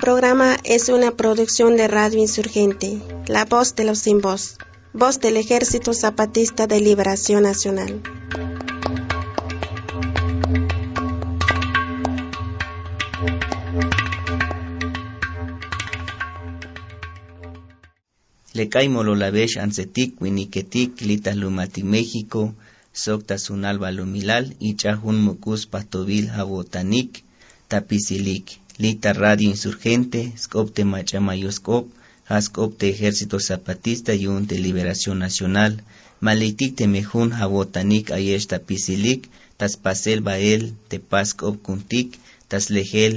Programa es una producción de Radio Insurgente, La Voz de los Sin Voz, voz del Ejército Zapatista de Liberación Nacional. Lecaimolo lavesh ansetik, winiketik, lita lumati México, socta sunalba lumilal, ichahun mucus patovil jabotanik, tapisilik, lita radio insurgente, scopte machamayoscop, hascopte ejército zapatista y un de liberación nacional, malitik temejun jabotanik ayesh tapisilik, tas pasel bael, te pascop kuntik, tas lejel,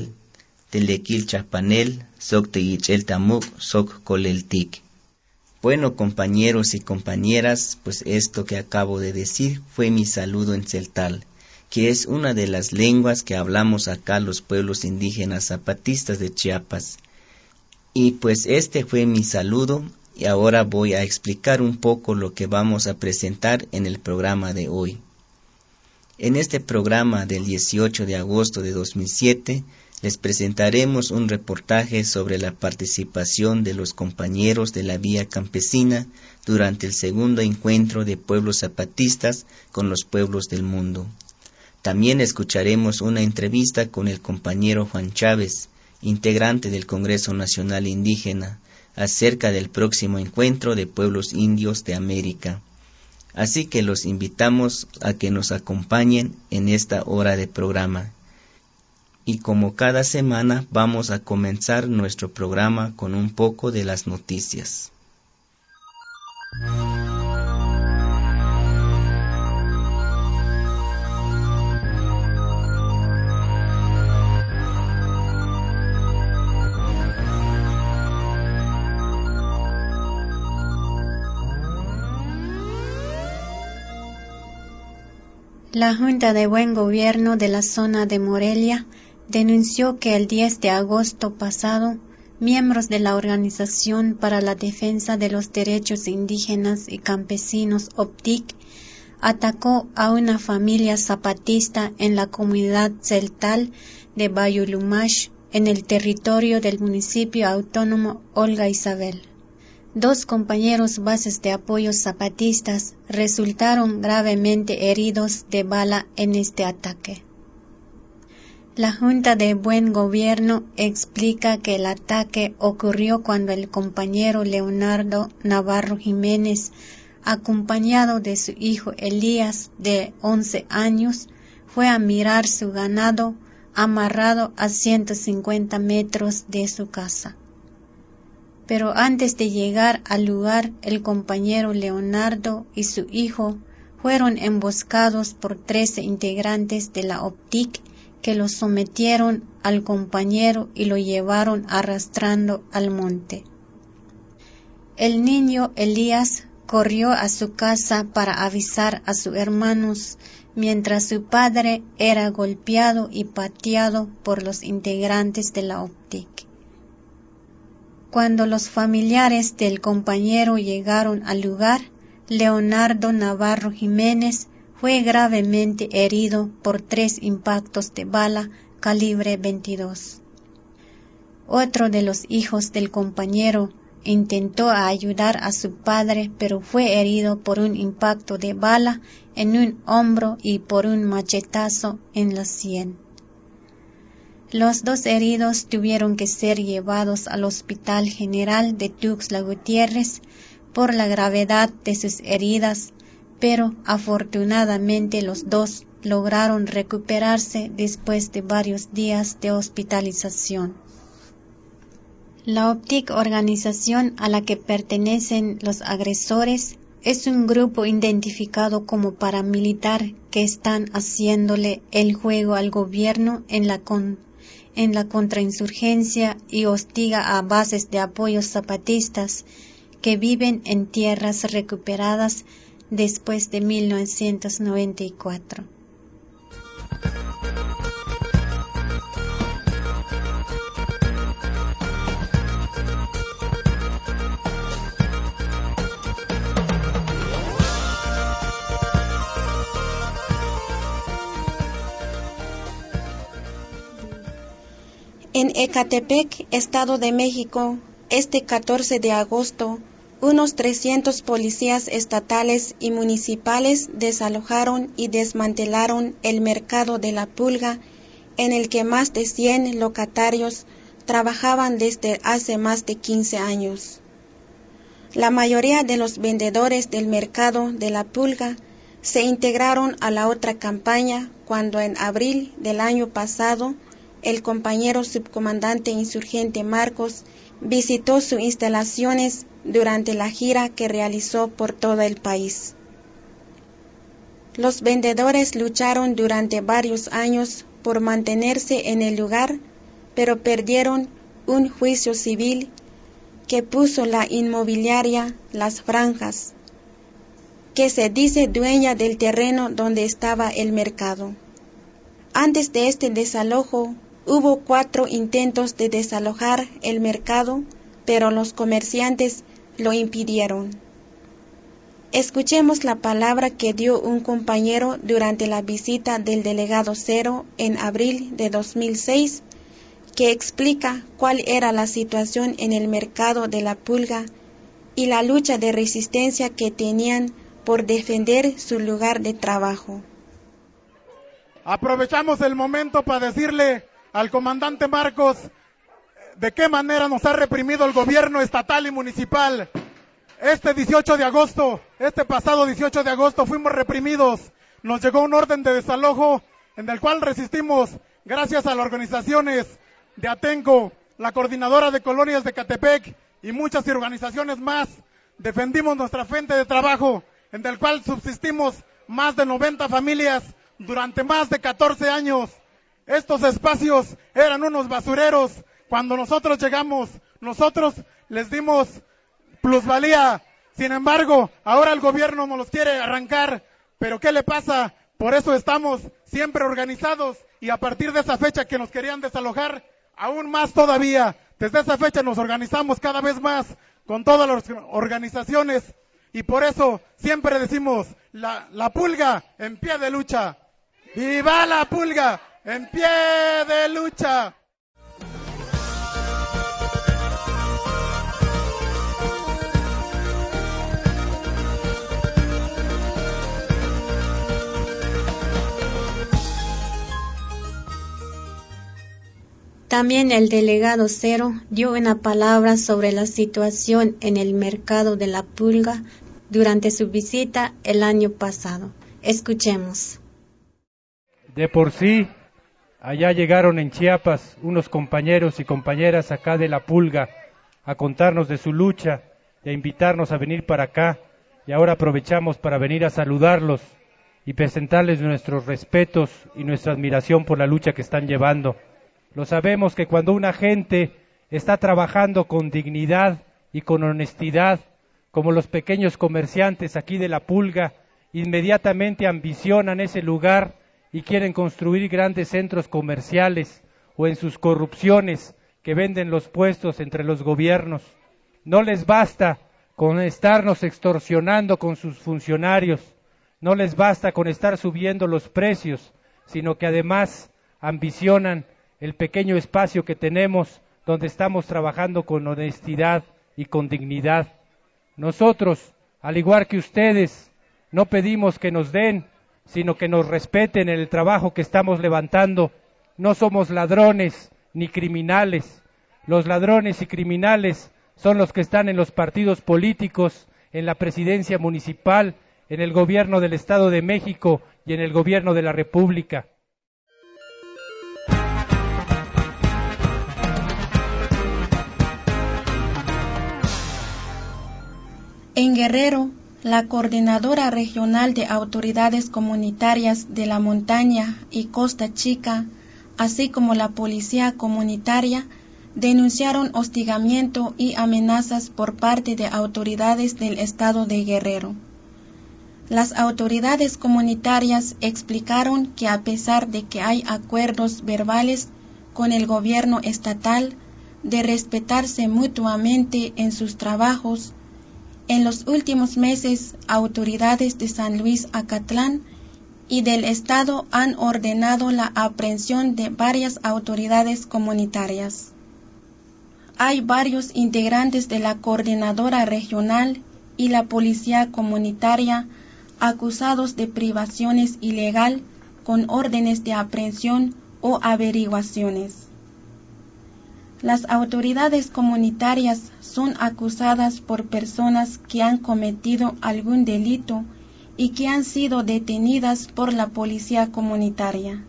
telequil chapanel, socte yichel tamuk, soc coleltik. Bueno, compañeros y compañeras, pues esto que acabo de decir fue mi saludo en celtal, que es una de las lenguas que hablamos acá los pueblos indígenas zapatistas de Chiapas. Y pues este fue mi saludo y ahora voy a explicar un poco lo que vamos a presentar en el programa de hoy. En este programa del 18 de agosto de 2007 les presentaremos un reportaje sobre la participación de los compañeros de la Vía Campesina durante el segundo encuentro de pueblos zapatistas con los pueblos del mundo. También escucharemos una entrevista con el compañero Juan Chávez, integrante del Congreso Nacional Indígena, acerca del próximo encuentro de pueblos indios de América. Así que los invitamos a que nos acompañen en esta hora de programa y como cada semana vamos a comenzar nuestro programa con un poco de las noticias. La Junta de Buen Gobierno de la zona de Morelia denunció que el 10 de agosto pasado, miembros de la Organización para la Defensa de los Derechos Indígenas y Campesinos OPTIC atacó a una familia zapatista en la comunidad celtal de Bayulumash, en el territorio del municipio autónomo Olga Isabel. Dos compañeros bases de apoyo zapatistas resultaron gravemente heridos de bala en este ataque. La Junta de Buen Gobierno explica que el ataque ocurrió cuando el compañero Leonardo Navarro Jiménez, acompañado de su hijo Elías de 11 años, fue a mirar su ganado amarrado a 150 metros de su casa. Pero antes de llegar al lugar, el compañero Leonardo y su hijo fueron emboscados por 13 integrantes de la OPTIC que lo sometieron al compañero y lo llevaron arrastrando al monte. El niño Elías corrió a su casa para avisar a sus hermanos, mientras su padre era golpeado y pateado por los integrantes de la OPTIC. Cuando los familiares del compañero llegaron al lugar, Leonardo Navarro Jiménez fue gravemente herido por tres impactos de bala calibre 22. Otro de los hijos del compañero intentó ayudar a su padre, pero fue herido por un impacto de bala en un hombro y por un machetazo en la sien. Los dos heridos tuvieron que ser llevados al Hospital General de Tuxtla Gutiérrez por la gravedad de sus heridas pero afortunadamente los dos lograron recuperarse después de varios días de hospitalización. La OPTIC organización a la que pertenecen los agresores es un grupo identificado como paramilitar que están haciéndole el juego al gobierno en la, en la contrainsurgencia y hostiga a bases de apoyos zapatistas que viven en tierras recuperadas después de 1994. En Ecatepec, Estado de México, este 14 de agosto, unos 300 policías estatales y municipales desalojaron y desmantelaron el mercado de la pulga en el que más de 100 locatarios trabajaban desde hace más de 15 años. La mayoría de los vendedores del mercado de la pulga se integraron a la otra campaña cuando en abril del año pasado el compañero subcomandante insurgente Marcos visitó sus instalaciones durante la gira que realizó por todo el país. Los vendedores lucharon durante varios años por mantenerse en el lugar, pero perdieron un juicio civil que puso la inmobiliaria Las Franjas, que se dice dueña del terreno donde estaba el mercado. Antes de este desalojo, hubo cuatro intentos de desalojar el mercado, pero los comerciantes lo impidieron. Escuchemos la palabra que dio un compañero durante la visita del delegado Cero en abril de 2006, que explica cuál era la situación en el mercado de la pulga y la lucha de resistencia que tenían por defender su lugar de trabajo. Aprovechamos el momento para decirle al comandante Marcos de qué manera nos ha reprimido el gobierno estatal y municipal. Este 18 de agosto, este pasado 18 de agosto fuimos reprimidos. Nos llegó un orden de desalojo en el cual resistimos gracias a las organizaciones de Atenco, la coordinadora de colonias de Catepec y muchas organizaciones más. Defendimos nuestra fuente de trabajo en el cual subsistimos más de 90 familias durante más de 14 años. Estos espacios eran unos basureros cuando nosotros llegamos, nosotros les dimos plusvalía. Sin embargo, ahora el gobierno nos los quiere arrancar. Pero ¿qué le pasa? Por eso estamos siempre organizados y a partir de esa fecha que nos querían desalojar, aún más todavía. Desde esa fecha nos organizamos cada vez más con todas las organizaciones y por eso siempre decimos la, la pulga en pie de lucha. ¡Viva la pulga en pie de lucha! También el delegado Cero dio una palabra sobre la situación en el mercado de la pulga durante su visita el año pasado. Escuchemos. De por sí, allá llegaron en Chiapas unos compañeros y compañeras acá de la pulga a contarnos de su lucha y a invitarnos a venir para acá. Y ahora aprovechamos para venir a saludarlos y presentarles nuestros respetos y nuestra admiración por la lucha que están llevando. Lo sabemos que cuando una gente está trabajando con dignidad y con honestidad, como los pequeños comerciantes aquí de la pulga, inmediatamente ambicionan ese lugar y quieren construir grandes centros comerciales o en sus corrupciones que venden los puestos entre los gobiernos. No les basta con estarnos extorsionando con sus funcionarios, no les basta con estar subiendo los precios, sino que además ambicionan el pequeño espacio que tenemos donde estamos trabajando con honestidad y con dignidad. Nosotros, al igual que ustedes, no pedimos que nos den, sino que nos respeten en el trabajo que estamos levantando. No somos ladrones ni criminales. Los ladrones y criminales son los que están en los partidos políticos, en la presidencia municipal, en el gobierno del Estado de México y en el gobierno de la República. En Guerrero, la Coordinadora Regional de Autoridades Comunitarias de la Montaña y Costa Chica, así como la Policía Comunitaria, denunciaron hostigamiento y amenazas por parte de autoridades del Estado de Guerrero. Las autoridades comunitarias explicaron que a pesar de que hay acuerdos verbales con el gobierno estatal de respetarse mutuamente en sus trabajos, en los últimos meses, autoridades de San Luis Acatlán y del Estado han ordenado la aprehensión de varias autoridades comunitarias. Hay varios integrantes de la coordinadora regional y la policía comunitaria acusados de privaciones ilegal con órdenes de aprehensión o averiguaciones. Las autoridades comunitarias son acusadas por personas que han cometido algún delito y que han sido detenidas por la policía comunitaria.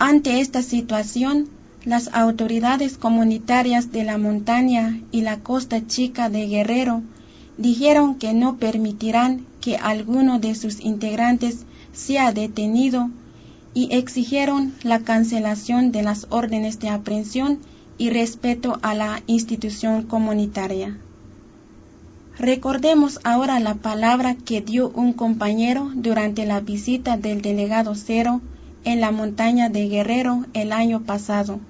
Ante esta situación, las autoridades comunitarias de la montaña y la costa chica de Guerrero dijeron que no permitirán que alguno de sus integrantes sea detenido y exigieron la cancelación de las órdenes de aprehensión y respeto a la institución comunitaria. Recordemos ahora la palabra que dio un compañero durante la visita del delegado Cero en la montaña de Guerrero el año pasado.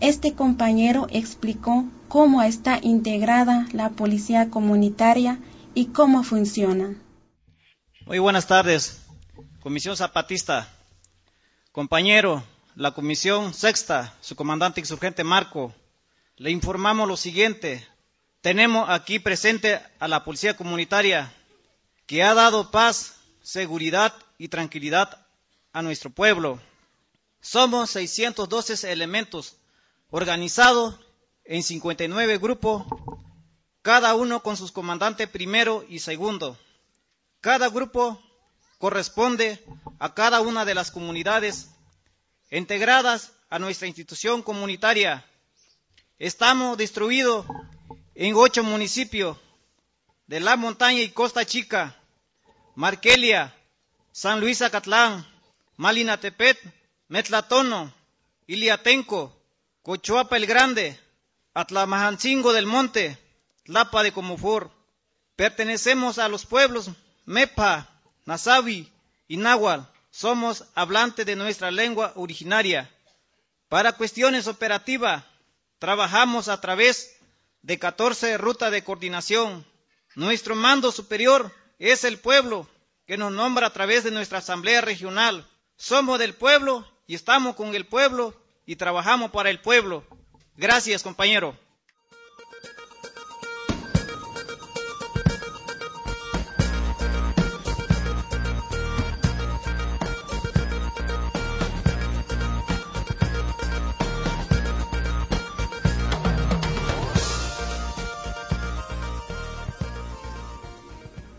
Este compañero explicó cómo está integrada la policía comunitaria y cómo funciona. Muy buenas tardes, Comisión Zapatista. Compañero, la Comisión Sexta, su comandante insurgente Marco, le informamos lo siguiente. Tenemos aquí presente a la Policía Comunitaria que ha dado paz, seguridad y tranquilidad a nuestro pueblo. Somos 612 elementos organizados en 59 grupos, cada uno con sus comandantes primero y segundo. Cada grupo corresponde a cada una de las comunidades integradas a nuestra institución comunitaria. Estamos distribuidos en ocho municipios de La Montaña y Costa Chica, Marquelia, San Luis Acatlán, Malinatepet, Metlatono, Iliatenco, Cochuapa el Grande, Atlamajancingo del Monte, Tlapa de Comofor. Pertenecemos a los pueblos Mepa, Nasabi y Nahual. Somos hablantes de nuestra lengua originaria. Para cuestiones operativas, trabajamos a través de 14 rutas de coordinación. Nuestro mando superior es el pueblo, que nos nombra a través de nuestra asamblea regional. Somos del pueblo y estamos con el pueblo y trabajamos para el pueblo. Gracias, compañero.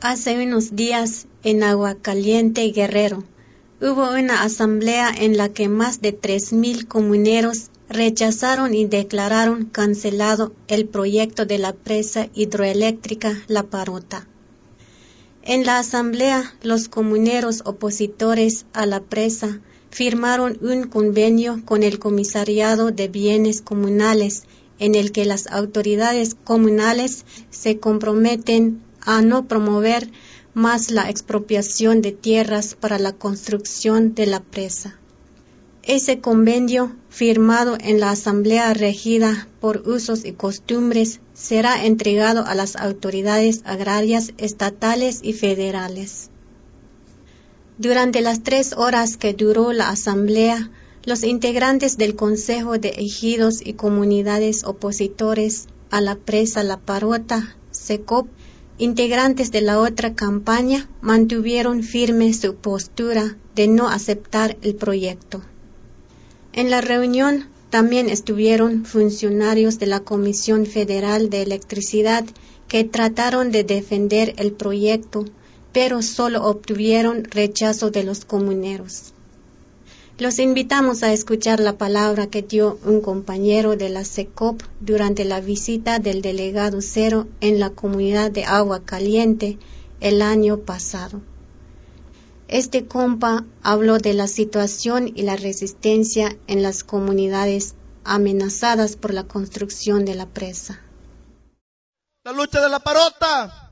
Hace unos días, en Aguacaliente, Guerrero, hubo una asamblea en la que más de 3.000 comuneros rechazaron y declararon cancelado el proyecto de la presa hidroeléctrica La Parota. En la asamblea, los comuneros opositores a la presa firmaron un convenio con el Comisariado de Bienes Comunales en el que las autoridades comunales se comprometen a no promover más la expropiación de tierras para la construcción de la presa. Ese convenio, firmado en la Asamblea regida por usos y costumbres, será entregado a las autoridades agrarias estatales y federales. Durante las tres horas que duró la Asamblea, los integrantes del Consejo de Ejidos y Comunidades opositores a la presa La Parota, SECOP, integrantes de la otra campaña mantuvieron firme su postura de no aceptar el proyecto. En la reunión también estuvieron funcionarios de la Comisión Federal de Electricidad que trataron de defender el proyecto, pero solo obtuvieron rechazo de los comuneros. Los invitamos a escuchar la palabra que dio un compañero de la SECOP durante la visita del delegado Cero en la comunidad de Agua Caliente el año pasado. Este compa habló de la situación y la resistencia en las comunidades amenazadas por la construcción de la presa. La lucha de la parota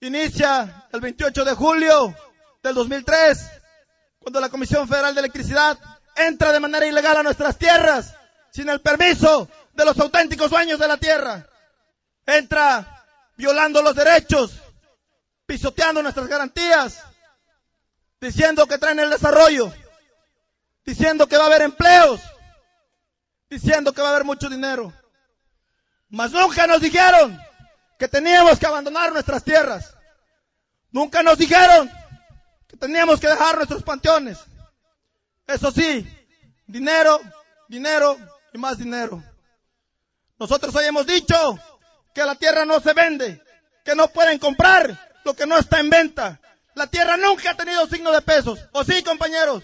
inicia el 28 de julio del 2003 cuando la Comisión Federal de Electricidad entra de manera ilegal a nuestras tierras, sin el permiso de los auténticos dueños de la tierra. Entra violando los derechos, pisoteando nuestras garantías, diciendo que traen el desarrollo, diciendo que va a haber empleos, diciendo que va a haber mucho dinero. Mas nunca nos dijeron que teníamos que abandonar nuestras tierras. Nunca nos dijeron teníamos que dejar nuestros panteones. Eso sí, dinero, dinero y más dinero. Nosotros hoy hemos dicho que la tierra no se vende, que no pueden comprar lo que no está en venta. La tierra nunca ha tenido signo de pesos. ¿O sí, compañeros?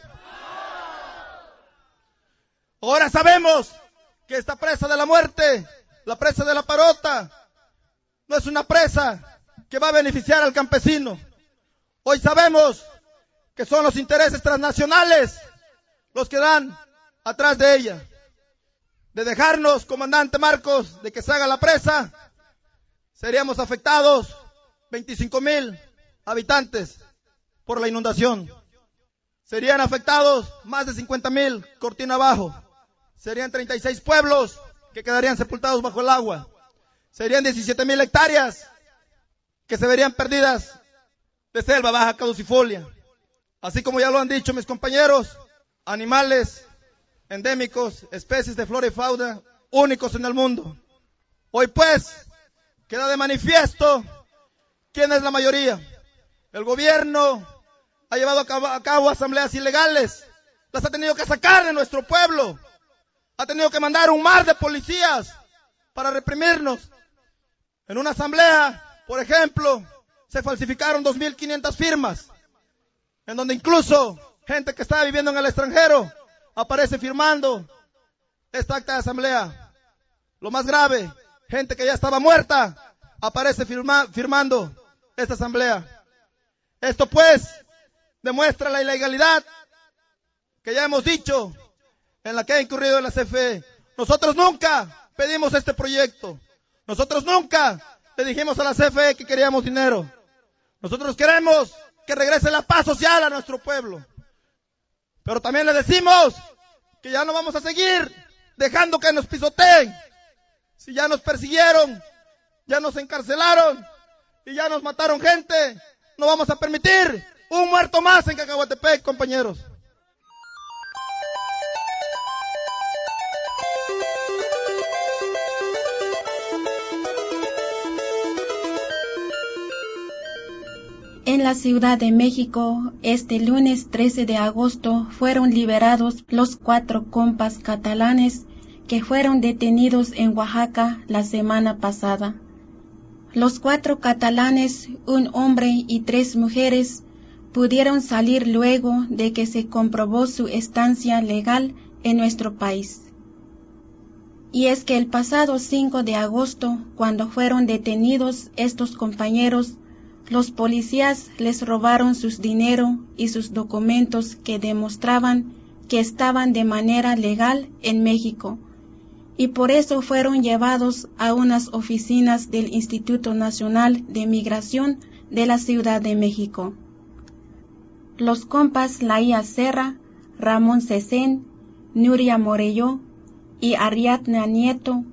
Ahora sabemos que esta presa de la muerte, la presa de la parota, no es una presa que va a beneficiar al campesino. Hoy sabemos que son los intereses transnacionales los que dan atrás de ella. De dejarnos, comandante Marcos, de que se haga la presa, seríamos afectados 25 mil habitantes por la inundación. Serían afectados más de 50 mil cortina abajo. Serían 36 pueblos que quedarían sepultados bajo el agua. Serían 17 mil hectáreas que se verían perdidas de selva baja caducifolia. Así como ya lo han dicho mis compañeros, animales endémicos, especies de flora y fauna únicos en el mundo. Hoy pues queda de manifiesto quién es la mayoría. El gobierno ha llevado a cabo, asambleas ilegales, las ha tenido que sacar de nuestro pueblo, ha tenido que mandar un mar de policías para reprimirnos. En una asamblea, por ejemplo, se falsificaron 2.500 firmas, en donde incluso gente que estaba viviendo en el extranjero aparece firmando esta acta de asamblea. Lo más grave, gente que ya estaba muerta aparece firmando esta asamblea. Esto pues demuestra la ilegalidad que ya hemos dicho en la que ha incurrido la CFE. Nosotros nunca pedimos este proyecto. Nosotros nunca le dijimos a la CFE que queríamos dinero. Nosotros queremos que regrese la paz social a nuestro pueblo. Pero también le decimos que ya no vamos a seguir dejando que nos pisoteen. Si ya nos persiguieron, ya nos encarcelaron y ya nos mataron gente, no vamos a permitir un muerto más en Cacahuatepec, compañeros. En la Ciudad de México, este lunes 13 de agosto, fueron liberados los cuatro compas catalanes que fueron detenidos en Oaxaca la semana pasada. Los cuatro catalanes, un hombre y tres mujeres, pudieron salir luego de que se comprobó su estancia legal en nuestro país. Y es que el pasado 5 de agosto, cuando fueron detenidos estos compañeros, los policías les robaron sus dinero y sus documentos que demostraban que estaban de manera legal en México y por eso fueron llevados a unas oficinas del Instituto Nacional de Migración de la Ciudad de México. Los compas Laía Serra, Ramón Cesén, Nuria Morello y Ariadna Nieto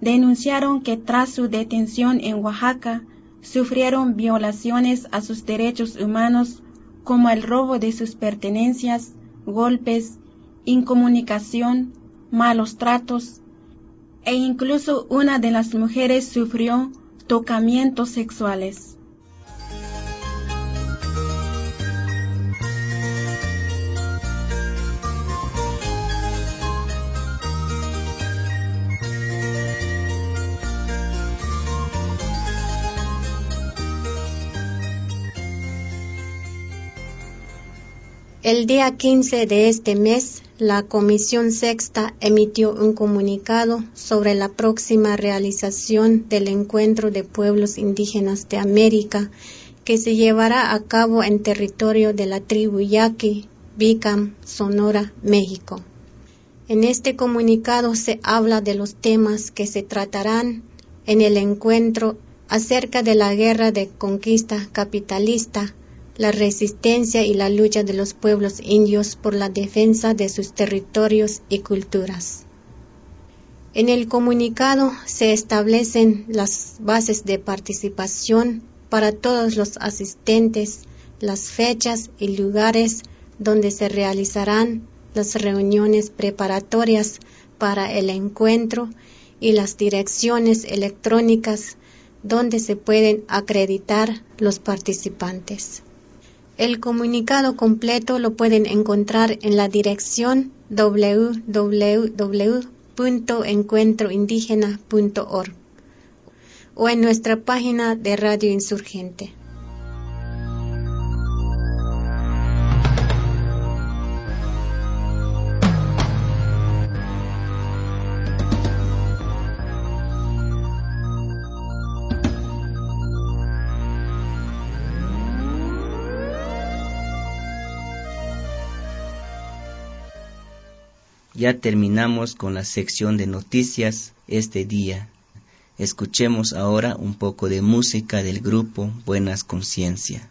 denunciaron que tras su detención en Oaxaca sufrieron violaciones a sus derechos humanos como el robo de sus pertenencias, golpes, incomunicación, malos tratos, e incluso una de las mujeres sufrió tocamientos sexuales. El día 15 de este mes, la Comisión Sexta emitió un comunicado sobre la próxima realización del Encuentro de Pueblos Indígenas de América que se llevará a cabo en territorio de la tribu Yaqui, Bicam, Sonora, México. En este comunicado se habla de los temas que se tratarán en el encuentro acerca de la guerra de conquista capitalista la resistencia y la lucha de los pueblos indios por la defensa de sus territorios y culturas. En el comunicado se establecen las bases de participación para todos los asistentes, las fechas y lugares donde se realizarán las reuniones preparatorias para el encuentro y las direcciones electrónicas donde se pueden acreditar los participantes. El comunicado completo lo pueden encontrar en la dirección www.encuentroindígena.org o en nuestra página de Radio Insurgente. Ya terminamos con la sección de noticias este día. Escuchemos ahora un poco de música del grupo Buenas Conciencia.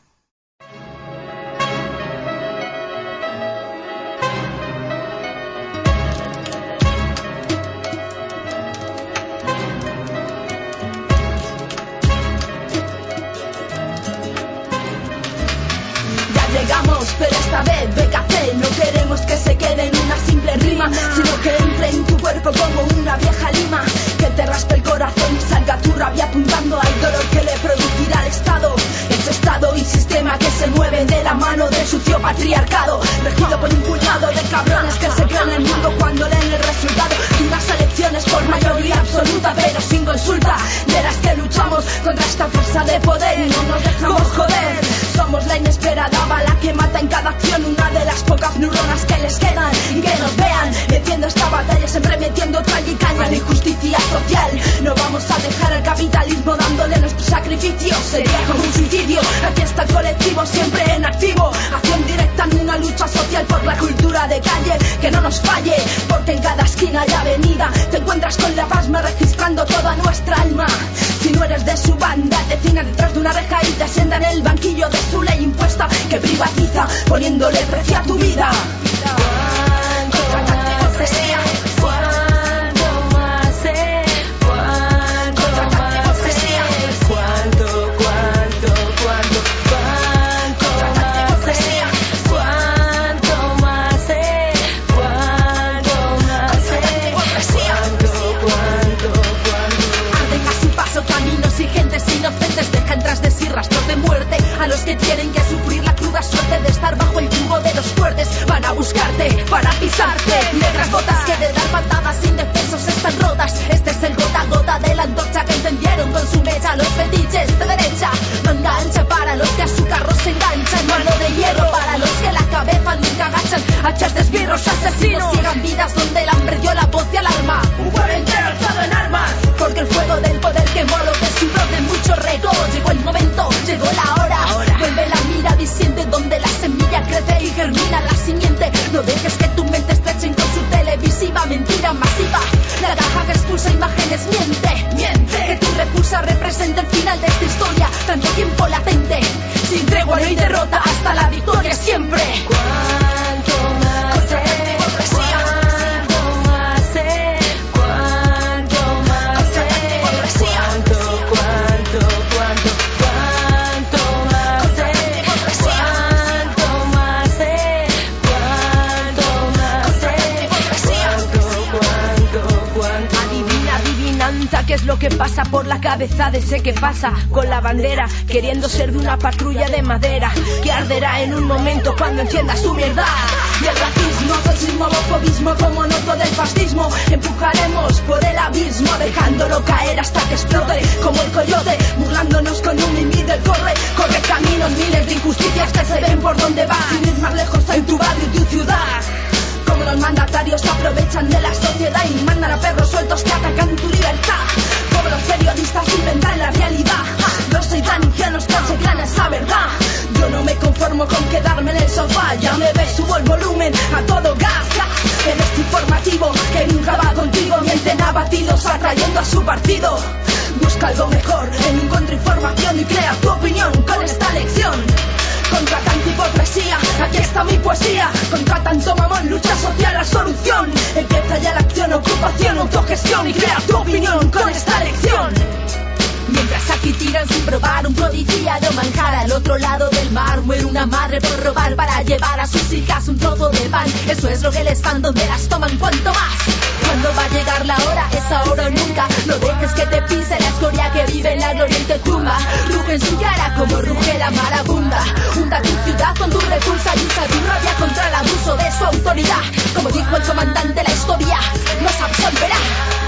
Ya llegamos, pero esta vez, végate, no queremos que se queden unas sino que entre en tu cuerpo como una vieja lima, que te raspe el corazón y salga tu rabia apuntando al dolor que le producirá el Estado. Ese Estado y sistema que se mueve de la mano del sucio patriarcado, regido por un puñado de cabrones que se crean el mundo cuando leen el resultado de unas elecciones por mayoría absoluta, pero sin consulta, de las que luchamos contra esta fuerza de poder no nos dejamos joder. Somos la inesperada bala que mata en cada acción una de las pocas neuronas que les sería como un suicidio. Aquí está el colectivo siempre en activo, acción directa en una lucha social por la cultura de calle que no nos falle, porque en cada esquina y avenida te encuentras con la pasma registrando toda nuestra alma. Si no eres de su banda, te detrás de una reja y te sientan en el banquillo de su ley impuesta que privatiza, poniéndole precio a tu vida. hachas de esbirros asesinos. Vidas donde pasa por la cabeza de ese que pasa con la bandera, queriendo ser de una patrulla de madera que arderá en un momento cuando encienda su mierda. Y el racismo, fascismo, homofobismo como noto del fascismo, empujaremos por el abismo, dejándolo caer hasta que explote como el coyote, burlándonos con un mimí del corre, corre caminos, miles de injusticias que se ven por donde van, sin ir más lejos en tu barrio y tu ciudad como los mandatarios aprovechan de la sociedad y mandan a perros sueltos que atacan tu libertad propuestas inventan la realidad. No soy tan ingenuos que se esa verdad. Yo no me conformo con quedarme en el sofá. Ya me ves, subo el volumen a todo gas. Eres este informativo que nunca va contigo. Mienten abatidos atrayendo a su partido. Busca algo mejor en un contrainformación y crea tu opinión con esta lección. Contra tanta hipocresía, aquí está mi poesía. Contra tanto mamón, lucha social, la solución. Empieza ya la acción, ocupación, autogestión y crea tu opinión con esta lección y tiran sin probar un prodigiado manjar al otro lado del mar. Muere una madre por robar para llevar a sus hijas un trozo de pan. Eso es lo que les fan donde las toman cuanto más. Cuando va a llegar la hora es ahora o nunca. No dejes que te pise la escoria que vive en la gloria te tumba ruge en su cara como ruge la marabunda. Junta tu ciudad con tu repulsa y usa tu rabia contra el abuso de su autoridad. Como dijo el comandante la historia nos absolverá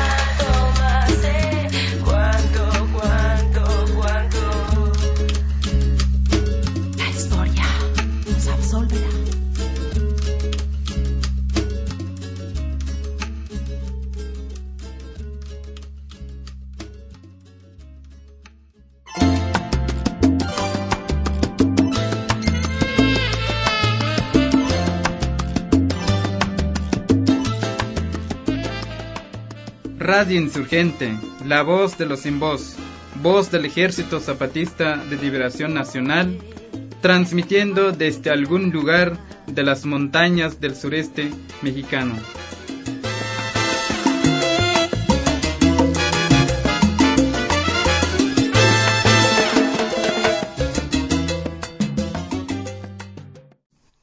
Radio Insurgente, la voz de los sin voz, voz del Ejército Zapatista de Liberación Nacional, transmitiendo desde algún lugar de las montañas del sureste mexicano.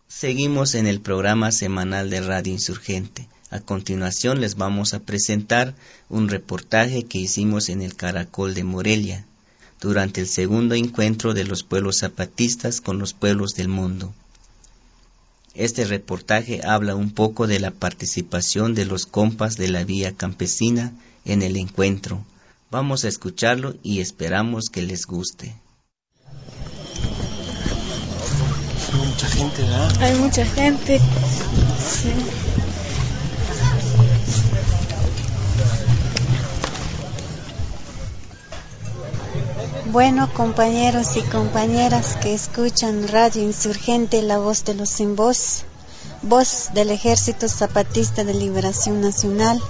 Seguimos en el programa semanal de Radio Insurgente. A continuación les vamos a presentar un reportaje que hicimos en el Caracol de Morelia durante el segundo encuentro de los pueblos zapatistas con los pueblos del mundo. Este reportaje habla un poco de la participación de los compas de la vía campesina en el encuentro. Vamos a escucharlo y esperamos que les guste. Hay mucha gente, ¿verdad? Hay mucha gente. Sí. Bueno, compañeros y compañeras que escuchan Radio Insurgente, la voz de los sin voz, voz del Ejército Zapatista de Liberación Nacional,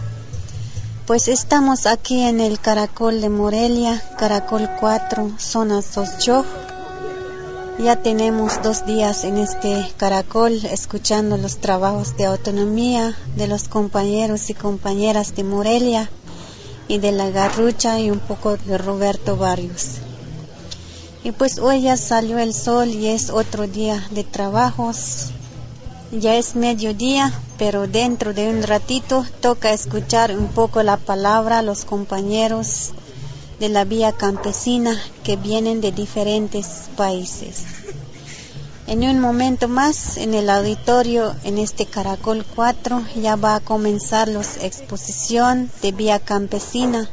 pues estamos aquí en el Caracol de Morelia, Caracol 4, zona Soscho. Ya tenemos dos días en este caracol escuchando los trabajos de autonomía de los compañeros y compañeras de Morelia y de la Garrucha y un poco de Roberto Barrios. Y pues hoy ya salió el sol y es otro día de trabajos. Ya es mediodía, pero dentro de un ratito toca escuchar un poco la palabra a los compañeros de la vía campesina que vienen de diferentes países. En un momento más, en el auditorio, en este Caracol 4, ya va a comenzar la exposición de vía campesina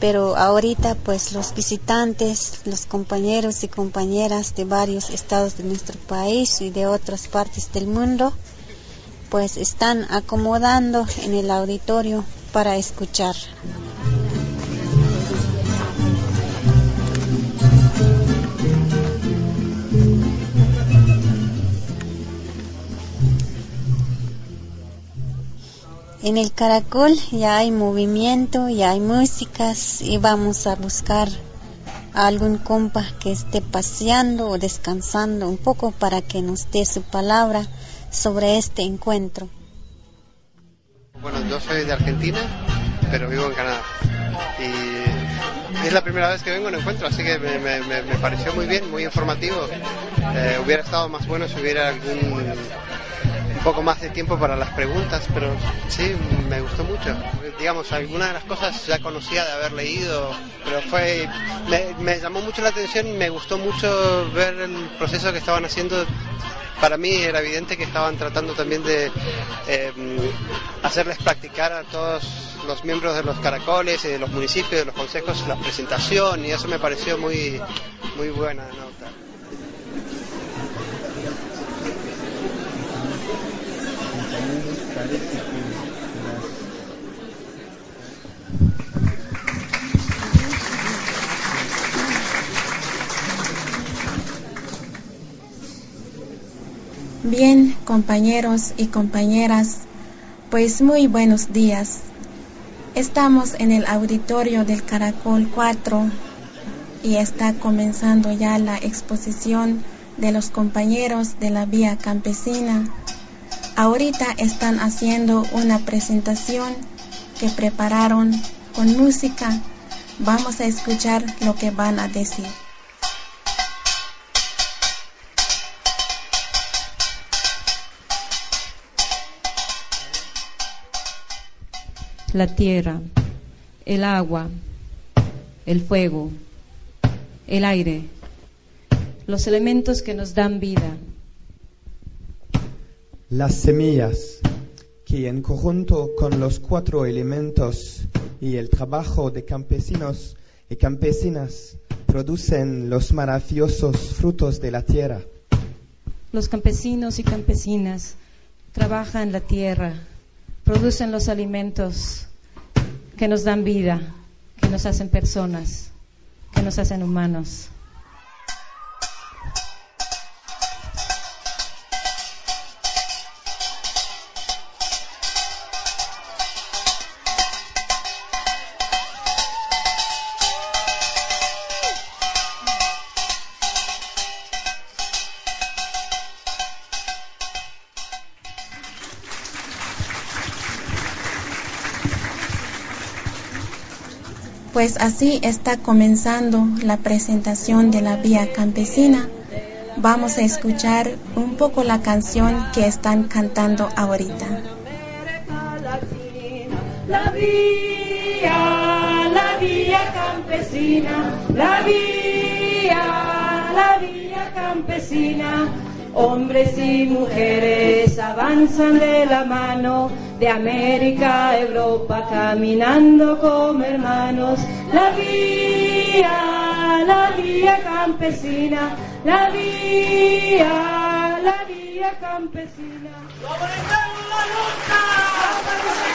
pero ahorita pues los visitantes, los compañeros y compañeras de varios estados de nuestro país y de otras partes del mundo pues están acomodando en el auditorio para escuchar. En el caracol ya hay movimiento, ya hay músicas y vamos a buscar a algún compa que esté paseando o descansando un poco para que nos dé su palabra sobre este encuentro. Bueno, yo soy de Argentina, pero vivo en Canadá. Y es la primera vez que vengo a un encuentro, así que me, pareció muy bien, muy informativo. Eh, hubiera estado más bueno si hubiera algún poco más de tiempo para las preguntas, pero sí, me gustó mucho. Digamos, algunas de las cosas ya conocía de haber leído, pero fue, me, llamó mucho la atención y me gustó mucho ver el proceso que estaban haciendo para mí era evidente que estaban tratando también de eh, hacerles practicar a todos los miembros de los caracoles y de los municipios, de los consejos, la presentación y eso me pareció muy, muy buena nota. Bien, compañeros y compañeras, pues muy buenos días. Estamos en el auditorio del Caracol 4 y está comenzando ya la exposición de los compañeros de la vía campesina Ahorita están haciendo una presentación que prepararon con música. Vamos a escuchar lo que van a decir. La tierra, el agua, el fuego, el aire, los elementos que nos dan vida las semillas, que en conjunto con los cuatro elementos y el trabajo de campesinos y campesinas producen los maravillosos frutos de la tierra. Los campesinos y campesinas trabajan la tierra, producen los alimentos que nos dan vida, que nos hacen personas, que nos hacen humanos. Pues así está comenzando la presentación de la Vía Campesina. Vamos a escuchar un poco la canción que están cantando ahorita. La vía, la vía campesina, la vía, la vía campesina. Hombres y mujeres avanzan de la mano de América a Europa caminando como hermanos. La vía, la vía campesina, la vía, la vía campesina. la lucha!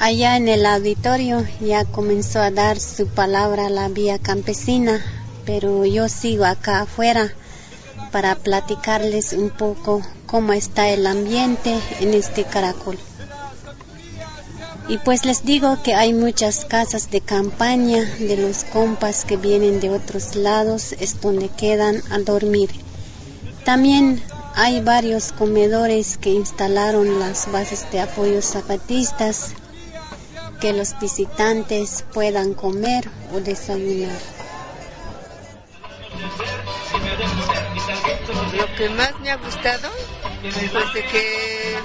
Allá en el auditorio ya comenzó a dar su palabra la vía campesina, pero yo sigo acá afuera para platicarles un poco cómo está el ambiente en este caracol. Y pues les digo que hay muchas casas de campaña de los compas que vienen de otros lados, es donde quedan a dormir. También hay varios comedores que instalaron las bases de apoyo zapatistas que los visitantes puedan comer o desayunar. Lo que más me ha gustado, pues de que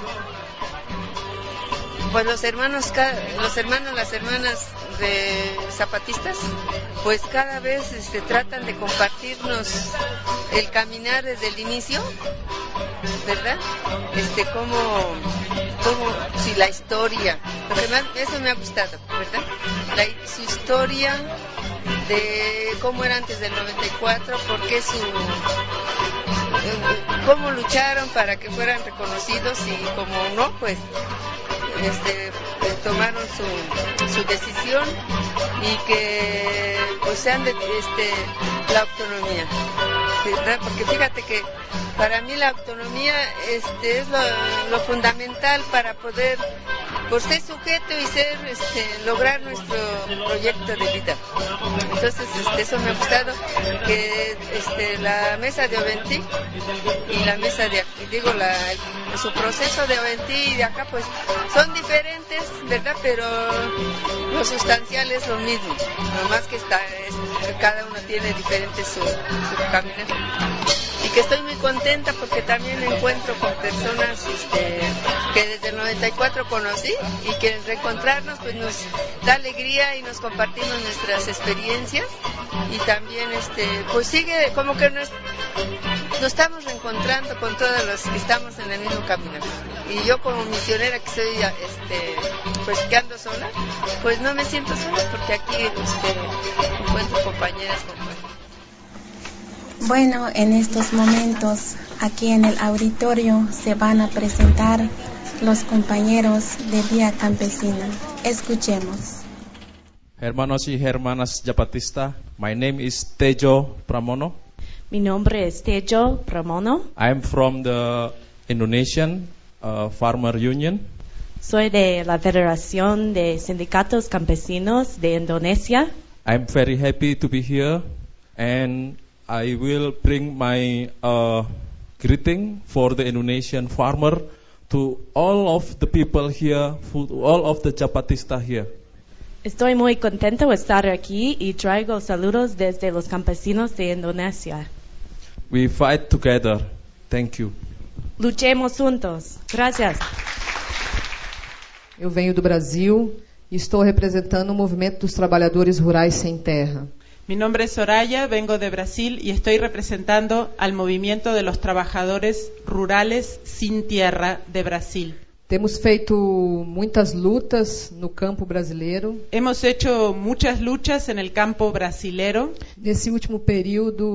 pues los hermanos, los hermanos, las hermanas de zapatistas, pues cada vez este, tratan de compartirnos el caminar desde el inicio, ¿verdad? Este, como, como si la historia, lo que más, eso me ha gustado, ¿verdad? La, su historia de cómo era antes del 94, por qué su cómo lucharon para que fueran reconocidos y como no, pues este, tomaron su, su, decisión y que pues sean de este, la autonomía. Porque fíjate que para mí la autonomía este, es lo, fundamental para poder por ser sujeto y ser este, lograr nuestro proyecto de vida. Entonces este, eso me ha gustado que la mesa de Oventi y la mesa de digo su proceso de Oventi y de acá pues son diferentes, ¿verdad? Pero lo sustancial es lo mismo, más que cada uno tiene diferente su, su caminar y que estoy muy contenta porque también encuentro con personas este, que desde el 94 conocí y que reencontrarnos pues nos da alegría y nos compartimos nuestras experiencias y también este pues sigue como que nos, estamos reencontrando con todos los que estamos en el mismo camino. Y yo como misionera que soy este pues sola pues no me siento sola porque aquí este, encuentro compañeras compañeros bueno, en estos momentos aquí en el auditorio se van a presentar los compañeros de Vía Campesina. Escuchemos. Hermanos y hermanas Zapatista, my name is Tejo Pramono. Mi nombre es Tejo Pramono. I am from the Indonesian uh, Farmer Union. Soy de la Federación de Sindicatos Campesinos de Indonesia. I'm very happy to be here and I will bring my uh, greeting for the Indonesian farmer to all of the people here, all of the Japatista here. Estoy muy contento de estar aquí y traigo saludos desde los campesinos de Indonesia. We fight together. Thank you. Luchemos juntos. Gracias. Eu venho do Brasil e estou representando o movimento dos trabalhadores rurais sem terra. Mi nombre es Soraya, vengo de Brasil y estoy representando al movimiento de los trabajadores rurales sin tierra de Brasil. Temos feito muitas lutas no campo brasileiro. Hemos hecho muchas luchas en el campo brasilero. Nesse último período,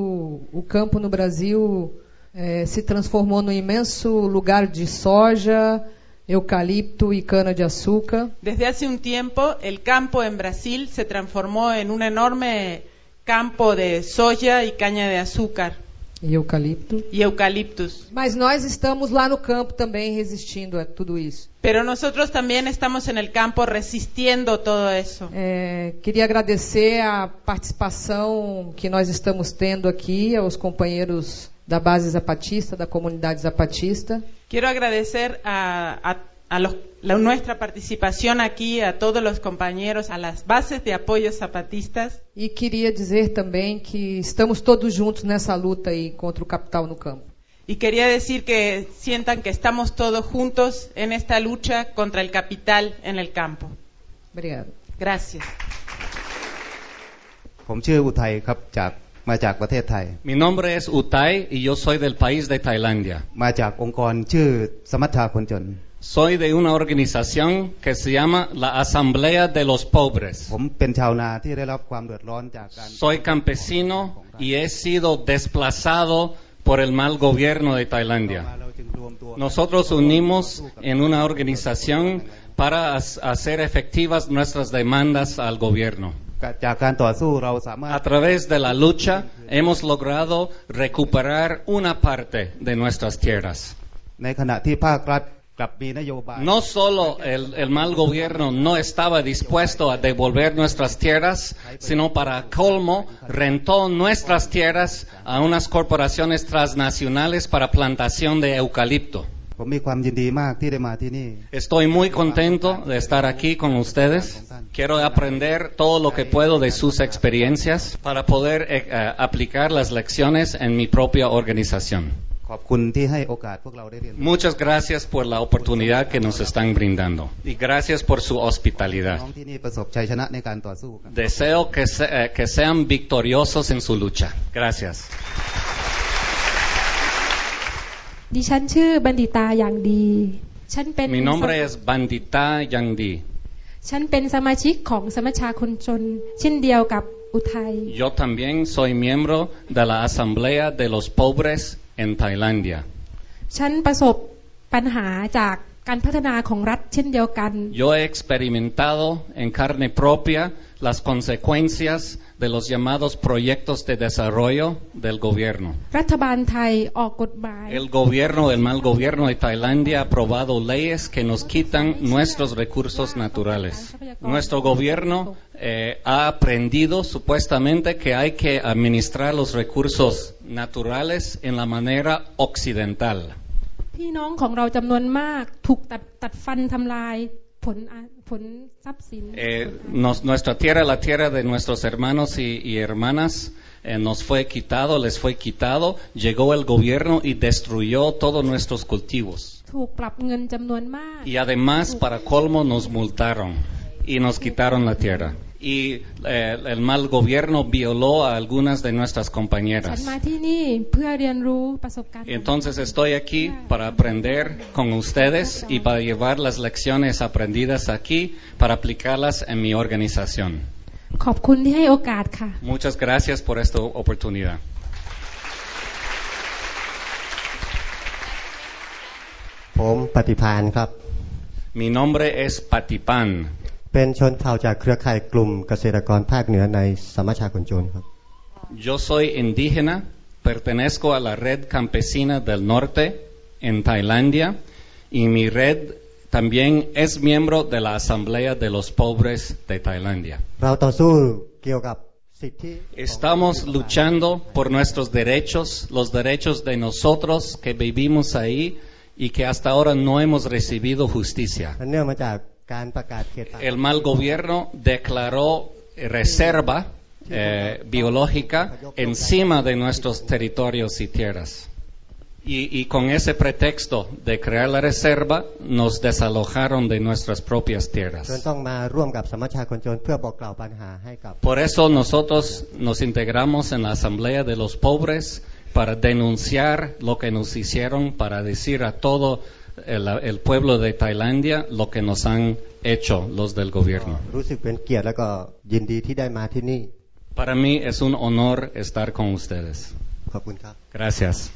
o campo no Brasil eh, se transformou num imenso lugar de soja, eucalipto y cana de azúcar. Desde hace un tiempo, el campo en Brasil se transformó en un enorme campo de soja y caña de azúcar. E eucalipto. Y eucaliptus. Mas nós estamos lá no campo também resistindo a tudo isso. Pero nosotros también estamos en el campo resistiendo todo eso. É, queria agradecer a participação que nós estamos tendo aqui aos companheiros da base zapatista, da comunidade zapatista. Quiero agradecer a, a, a los, la, nuestra participación aquí, a todos los compañeros, a las bases de apoyo zapatistas. E queria dizer também que estamos todos juntos nessa luta aí contra o capital no campo. Y quería decir que sientan que estamos todos juntos en esta lucha contra el capital en el campo. Obrigado. Gracias. ผมชื่ออุทัยครับจากมาจากประเทศไทย Mi nombre es Utay y yo soy del país de Tailandia. มาจากองค์กรชื่อสมัชชาคนจน Soy de una organización que se llama la Asamblea de los Pobres. ผมเป็นชาวนาที่ได้รับความเดือดร้อนจากการ Soy campesino y he sido desplazado por el mal gobierno de Tailandia. Nosotros unimos en una organización para as- hacer efectivas nuestras demandas al gobierno. จากการต่อสู้เราสามารถ A través de la lucha hemos logrado recuperar una parte de nuestras tierras. ในขณะที่ภาครัฐ กลับมีนโยบาย No solo el, el mal gobierno no estaba dispuesto a devolver nuestras tierras, sino para colmo rentó nuestras tierras a unas corporaciones transnacionales para plantación de eucalipto. ผมมีความยินดีมากที่ได้มาที่นี่ Estoy muy contento de estar aquí con ustedes. Quiero aprender todo lo que puedo de sus experiencias para poder eh, eh, aplicar las lecciones en mi propia organización. ขอบคุณที่ให้โอกาสพวกเราได้เรียน Muchas gracias por la oportunidad que nos están brindando y gracias por su hospitalidad. น้องที่นี่ประสบชัยชนะในการต่อสู้ครับ Deseo que, se- eh, que sean victoriosos en su lucha. Gracias. ดิฉันชื่อบัณฑิตาอย่างดี ฉันเป็น Mi nombre es Bandita Yangdi. ฉันเป็นสมาชิกของสมัชชาคนจน เช่นเดียวกับอุทัย Yo también soy miembro de la Asamblea de los Pobres en Tailandia. ฉันประสบปัญหาจากการพัฒนาของรัฐเช่นเดียวกัน Yo he experimentado en carne propia las consecuencias de los llamados proyectos de desarrollo del gobierno. รัฐบาลไทยออกกฎหมาย El gobierno, el mal gobierno de Tailandia ha aprobado leyes que nos quitan nuestros recursos naturales. Nuestro gobierno eh, ha aprendido supuestamente que hay que administrar los recursos naturales en la manera occidental. พี่น้องของเราจำนวนมากถูกตัดตัดฟันทำลาย ผลอาผลทรัพย์สิน Eh, nos- nuestra tierra, la tierra de nuestros hermanos y, y hermanas, eh, nos fue quitado, les fue quitado, llegó el gobierno y destruyó todos nuestros cultivos. ถูกปรับเงินจำนวนมาก Y además, para colmo, nos multaron y nos quitaron la tierra. Y eh, el mal gobierno violó a algunas de nuestras ฉัน compañeras. มาที่นี่เพื่อเรียนรู้ประสบการณ์ Entonces estoy aquí para aprender con ustedes y para llevar las lecciones aprendidas aquí para aplicarlas en mi organización. ขอบคุณที่ให้โอกาสค่ะ Muchas gracias por esta oportunidad. ผมปฏิพานครับ Mi nombre es Patipan. เป็นชนเผ่าจากเครือข่ายกลุ่มเกษตรกรภาคเหนือในสมัชชาคนจนครับ Yo soy indígena, pertenezco a la red campesina del norte en Tailandia y mi red también es miembro de la Asamblea de los Pobres de Tailandia. เราต่อสู้เกี่ยวกับสิทธิ Estamos luchando por nuestros derechos, los derechos de nosotros que vivimos ahí y que hasta ahora no hemos recibido justicia. el mal gobierno declaró reserva eh, biológica encima de nuestros territorios y tierras. Y, y, con ese pretexto de crear la reserva, nos desalojaron de nuestras propias tierras. Por eso nosotros nos integramos en la Asamblea de los Pobres para denunciar lo que nos hicieron, para decir a todo el, el pueblo de Tailandia lo que nos han hecho los del gobierno. Para mí es un honor estar con ustedes. Gracias.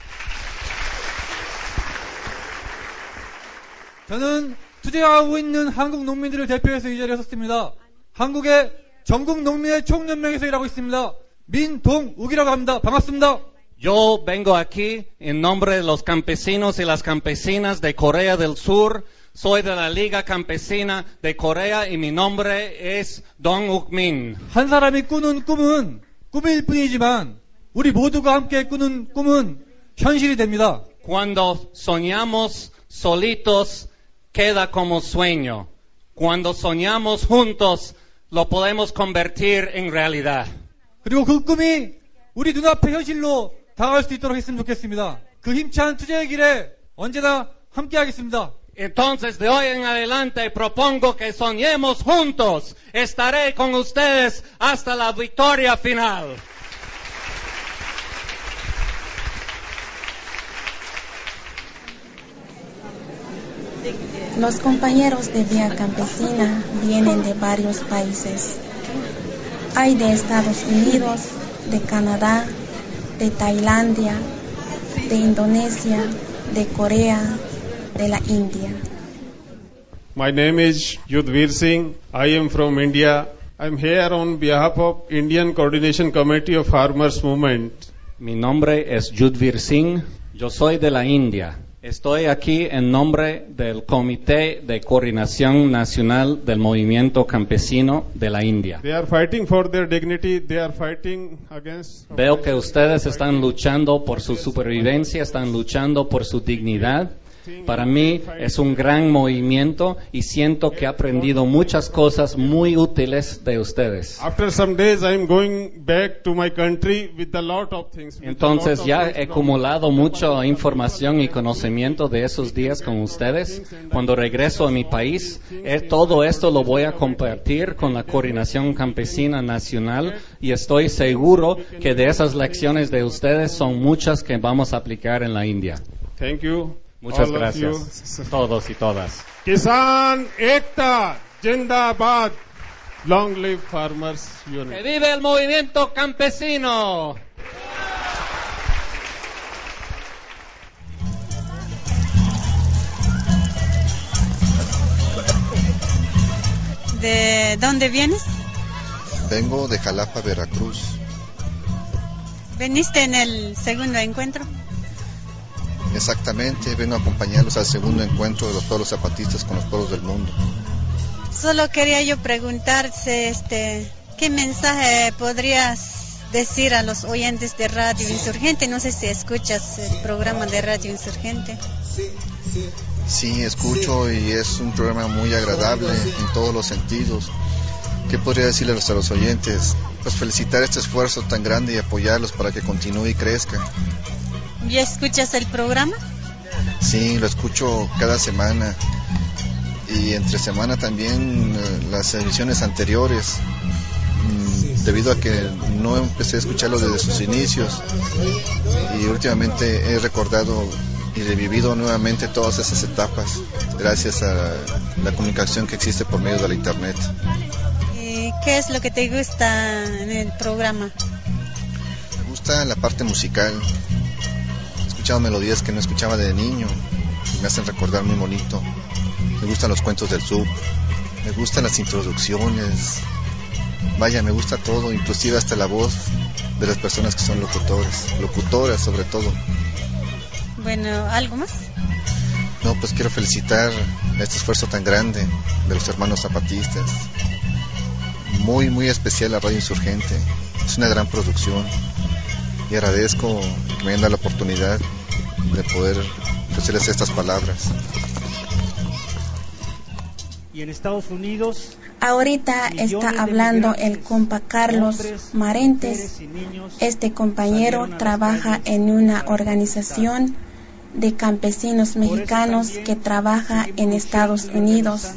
저는 투쟁하고 있는 한국 농민들을 대표해서 이 자리에 섰습니다. 한국의 전국 농민의 총연맹에서 일하고 있습니다. 민동욱이라고 합니다. 반갑습니다. Yo vengo aquí en nombre de los campesinos y las campesinas de Corea del Sur. Soy de la Liga Campesina de Corea y mi nombre es Dong Uk Min. 한 사람이 꾸는 꿈은 꿈일 뿐이지만 우리 모두가 함께 꾸는 꿈은 현실이 됩니다. Cuando soñamos solitos queda como sueño. Cuando soñamos juntos lo podemos convertir en realidad. 그리고 그 꿈이 우리 눈앞에 현실로 다가갈 수 있도록 했으면 좋겠습니다. 그 힘찬 투쟁의 길에 언제나 함께 하겠습니다. Entonces, de hoy en adelante propongo que soñemos juntos. Estaré con ustedes hasta la victoria final. Los compañeros de Vía Campesina vienen de varios países. Hay de Estados Unidos, de Canadá, de Tailandia, de Indonesia, de Corea, de la India. My name is Yudhvir Singh. I am from India. I'm here on behalf of Indian Coordination Committee of Farmers Movement. Mi nombre es Yudhvir Singh. Yo soy de la India. Estoy aquí en nombre del Comité de Coordinación Nacional del Movimiento Campesino de la India. They are fighting for their dignity. They are fighting against. Veo que ustedes están luchando por su supervivencia, están luchando por su dignidad. Para mí es un gran movimiento y siento que he aprendido muchas cosas muy útiles de ustedes. Entonces ya he acumulado mucha información y conocimiento de esos días con ustedes. Cuando regreso a mi país, eh, todo esto lo voy a compartir con la Coordinación Campesina Nacional y estoy seguro que de esas lecciones de ustedes son muchas que vamos a aplicar en la India. Thank you. Muchas all gracias. you. Todos y todas. Kisan Ekta Jindabad. Long live Farmers Union. ¡Que vive el movimiento campesino! ¿De dónde vienes? Vengo de Jalapa, Veracruz. ¿Veniste en el segundo encuentro? Exactamente, vengo a acompañarlos al segundo encuentro de los pueblos zapatistas con los pueblos del mundo. Solo quería yo preguntarte, este, ¿qué mensaje podrías decir a los oyentes de Radio Insurgente? No sé si escuchas el programa de Radio Insurgente. Sí, escucho y es un programa muy agradable en todos los sentidos. ¿Qué podría decirles a los oyentes? Pues felicitar este esfuerzo tan grande y apoyarlos para que continúe y crezca. ¿Ya escuchas el programa? Sí, lo escucho cada semana y entre semana también eh, las emisiones anteriores, mm, debido a que no empecé a escucharlo desde sus inicios y últimamente he recordado y revivido nuevamente todas esas etapas gracias a la comunicación que existe por medio de la internet. ¿Y qué es lo que te gusta en el programa? Me gusta la parte musical, escuchado melodías que no escuchaba de niño y me hacen recordar muy bonito. Me gustan los cuentos del sub, me gustan las introducciones, vaya, me gusta todo, inclusive hasta la voz de las personas que son locutores, locutoras sobre todo. Bueno, ¿algo más? No, pues quiero felicitar este esfuerzo tan grande de los hermanos zapatistas. Muy, muy especial a Radio Insurgente. Es una gran producción y agradezco que me hayan dado la oportunidad de poder ofrecerles estas palabras. y en Estados Unidos Ahorita está hablando el compa Carlos Marentes. Este compañero trabaja en una organización de campesinos mexicanos que trabaja en Estados Unidos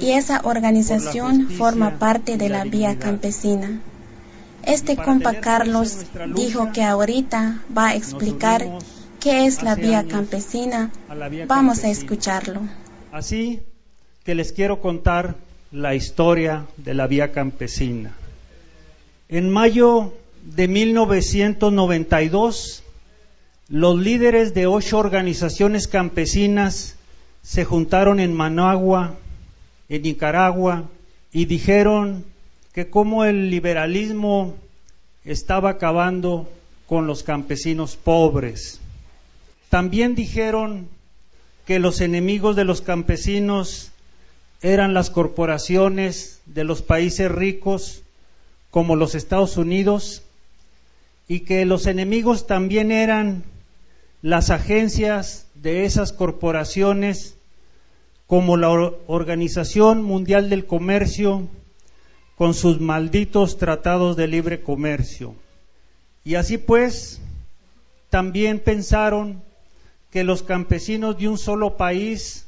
y esa organización forma parte de la vía campesina. Este compa Carlos dijo que ahorita va a explicar qué es la vía campesina. Vamos a escucharlo. Así que les quiero contar la historia de la vía campesina. En mayo de 1992, los líderes de ocho organizaciones campesinas se juntaron en Managua, en Nicaragua, y dijeron que como el liberalismo estaba acabando con los campesinos pobres. También dijeron que los enemigos de los campesinos eran las corporaciones de los países ricos como los Estados Unidos y que los enemigos también eran las agencias de esas corporaciones como la Organización Mundial del Comercio con sus malditos tratados de libre comercio. Y así pues, también pensaron que los campesinos de un solo país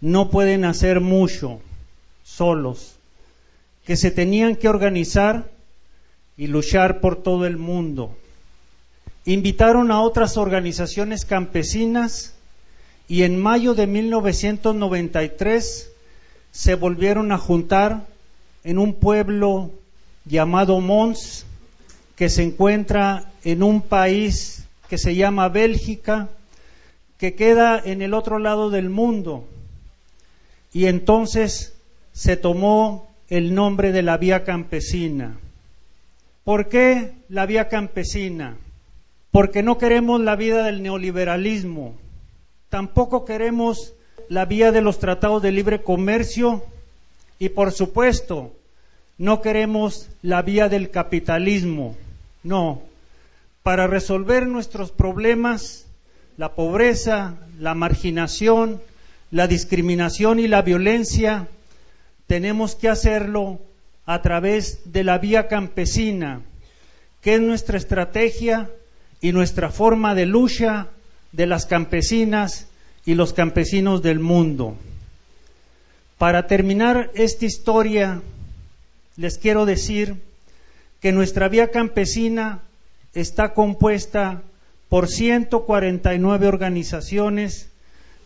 no pueden hacer mucho solos, que se tenían que organizar y luchar por todo el mundo. Invitaron a otras organizaciones campesinas y en mayo de 1993 se volvieron a juntar en un pueblo llamado Mons, que se encuentra en un país que se llama Bélgica, que queda en el otro lado del mundo y entonces se tomó el nombre de la vía campesina. ¿Por qué la vía campesina? Porque no queremos la vida del neoliberalismo, tampoco queremos la vía de los tratados de libre comercio y por supuesto no queremos la vía del capitalismo. No, para resolver nuestros problemas, la pobreza, la marginación, la discriminación y la violencia, tenemos que hacerlo a través de la vía campesina, que es nuestra estrategia y nuestra forma de lucha de las campesinas y los campesinos del mundo. Para terminar esta historia, les quiero decir que nuestra vía campesina está compuesta por 149 organizaciones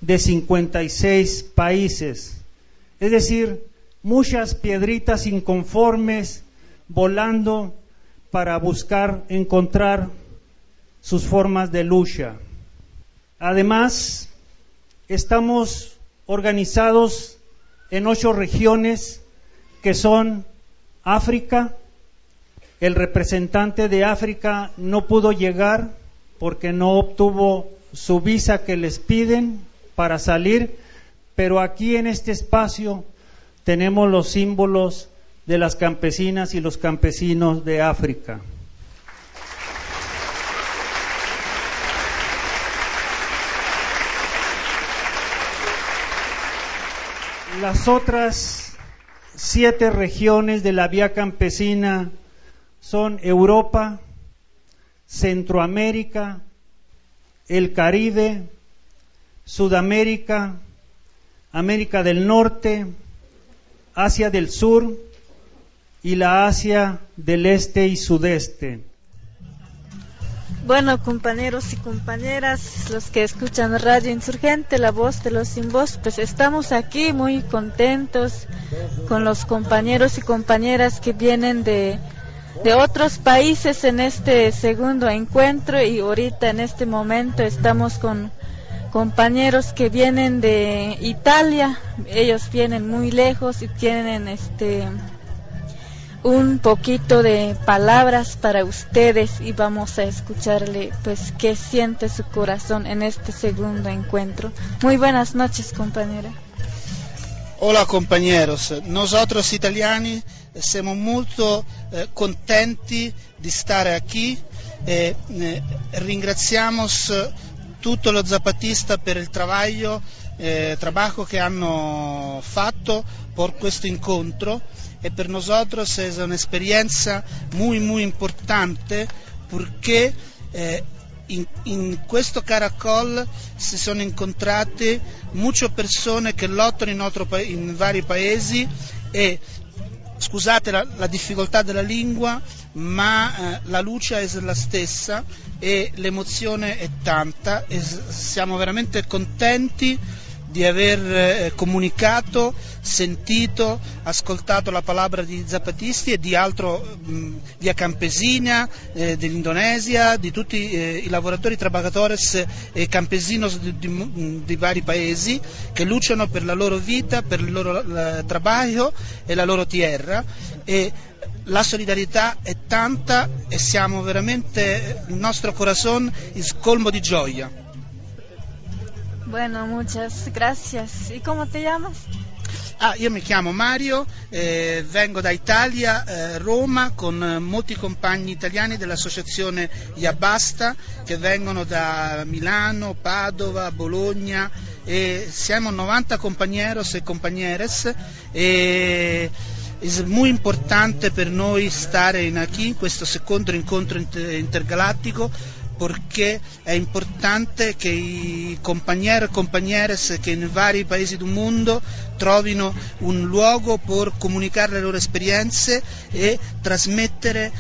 de 56 países. Es decir, muchas piedritas inconformes volando para buscar encontrar sus formas de lucha. Además, estamos organizados en ocho regiones que son África. El representante de África no pudo llegar porque no obtuvo su visa que les piden para salir, pero aquí en este espacio tenemos los símbolos de las campesinas y los campesinos de África. Las otras siete regiones de la vía campesina son Europa, Centroamérica, el Caribe, Sudamérica, América del Norte, Asia del Sur y la Asia del Este y Sudeste. Bueno, compañeros y compañeras, los que escuchan Radio Insurgente, la voz de los sin voz, pues estamos aquí muy contentos con los compañeros y compañeras que vienen de, de otros países en este segundo encuentro y ahorita en este momento estamos con compañeros que vienen de Italia, ellos vienen muy lejos y tienen este un poquito de palabras para ustedes y vamos a escucharle pues qué siente su corazón en este segundo encuentro. Muy buenas noches, compañera. Hola compañeros, nosotros italiani siamo molto eh, contenti di stare qui e eh, ringraziamo tutto lo Zapatista per il travaglio eh, trabajo que han fatto por questo incontro e per nosotros es una experiencia muy muy importante perché eh, in, in, questo caracol si sono incontrate molte persone che lottano in, altro, in vari paesi e scusate la, la, difficoltà della lingua, ma eh, la luce è la stessa e l'emozione è tanta e siamo veramente contenti di aver eh, comunicato, sentito, ascoltato la parola di Zapatisti e di altro mh, via Campesina, eh, dell'Indonesia, di tutti eh, i lavoratori trabajadores e campesinos di, di, di, vari paesi che lucciano per la loro vita, per il loro lavoro e la loro terra e la solidarietà è tanta e siamo veramente, il nostro corazon è colmo di gioia. Bueno, muchas gracias. ¿Y cómo te llamas? Ah, io mi chiamo Mario, eh, vengo da Italia, eh, Roma, con eh, molti compagni italiani dell'associazione Iabasta che vengono da Milano, Padova, Bologna e siamo 90 compañeros e compañeres e è molto importante per noi stare in qui, questo secondo incontro intergalattico perché è importante che i compagni e compañeres che in vari paesi del mondo trovino un luogo per comunicare le loro esperienze e trasmettere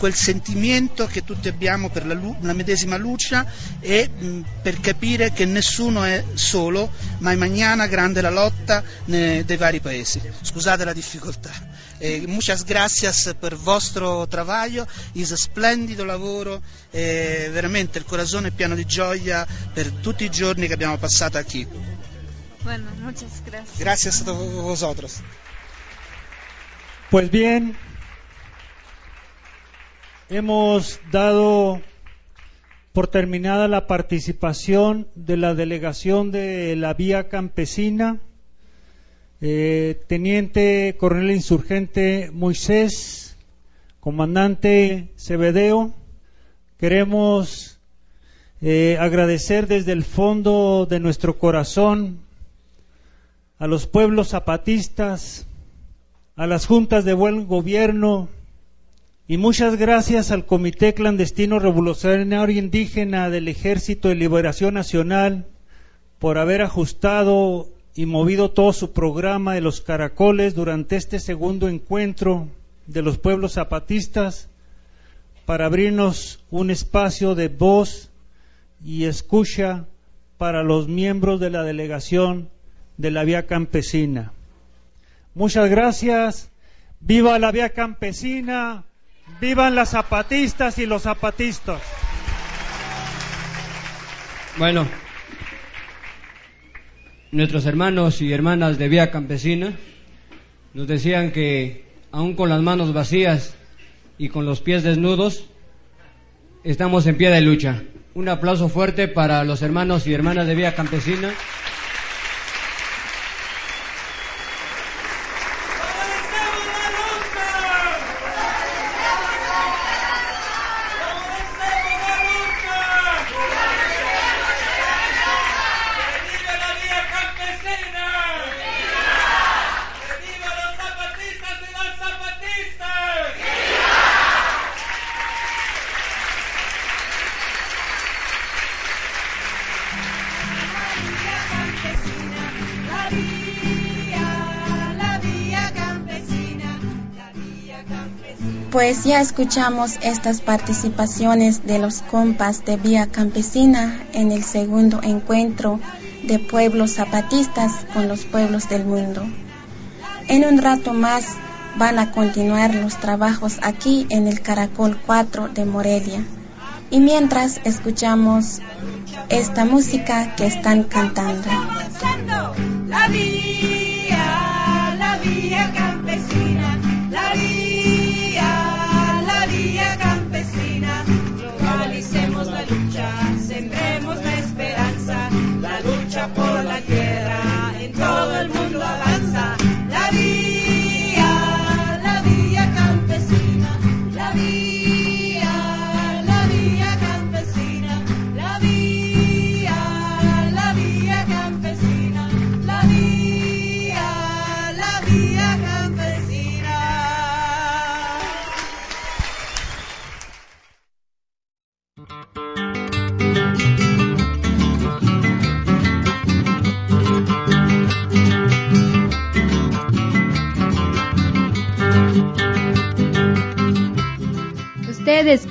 quel sentimento che tutti abbiamo per la, la medesima luce e mh, per capire che nessuno è solo, ma mañana grande la lotta ne, dei vari paesi. Scusate la difficoltà. Eh, muchas gracias per il vostro trabajo, is splendido lavoro, eh, veramente il corazón è pieno di gioia per tutti i giorni che abbiamo passato qui. Bueno, muchas gracias. Gracias a vosotros. Pues bien, hemos dado por terminada la participación de la delegación de la Vía Campesina. Eh, Teniente Coronel Insurgente Moisés, Comandante Cebedeo, queremos eh, agradecer desde el fondo de nuestro corazón a los pueblos zapatistas, a las juntas de buen gobierno, y muchas gracias al Comité Clandestino Revolucionario Indígena del Ejército de Liberación Nacional por haber ajustado y movido todo su programa de los caracoles durante este segundo encuentro de los pueblos zapatistas para abrirnos un espacio de voz y escucha para los miembros de la delegación de la Vía Campesina. Muchas gracias. Viva la Vía Campesina. Vivan las zapatistas y los zapatistas. Bueno, nuestros hermanos y hermanas de Vía Campesina nos decían que aún con las manos vacías y con los pies desnudos, estamos en pie de lucha. Un aplauso fuerte para los hermanos y hermanas de Vía Campesina. Pues ya escuchamos estas participaciones de los compas de Vía Campesina en el segundo encuentro de pueblos zapatistas con los pueblos del mundo. En un rato más van a continuar los trabajos aquí en el Caracol 4 de Morelia. Y mientras escuchamos esta música que están cantando. La vía,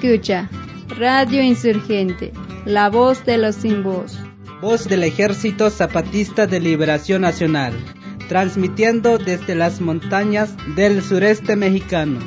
escucha Radio Insurgente, la voz de los sin voz. Voz del Ejército Zapatista de Liberación Nacional, transmitiendo desde las montañas del sureste mexicano.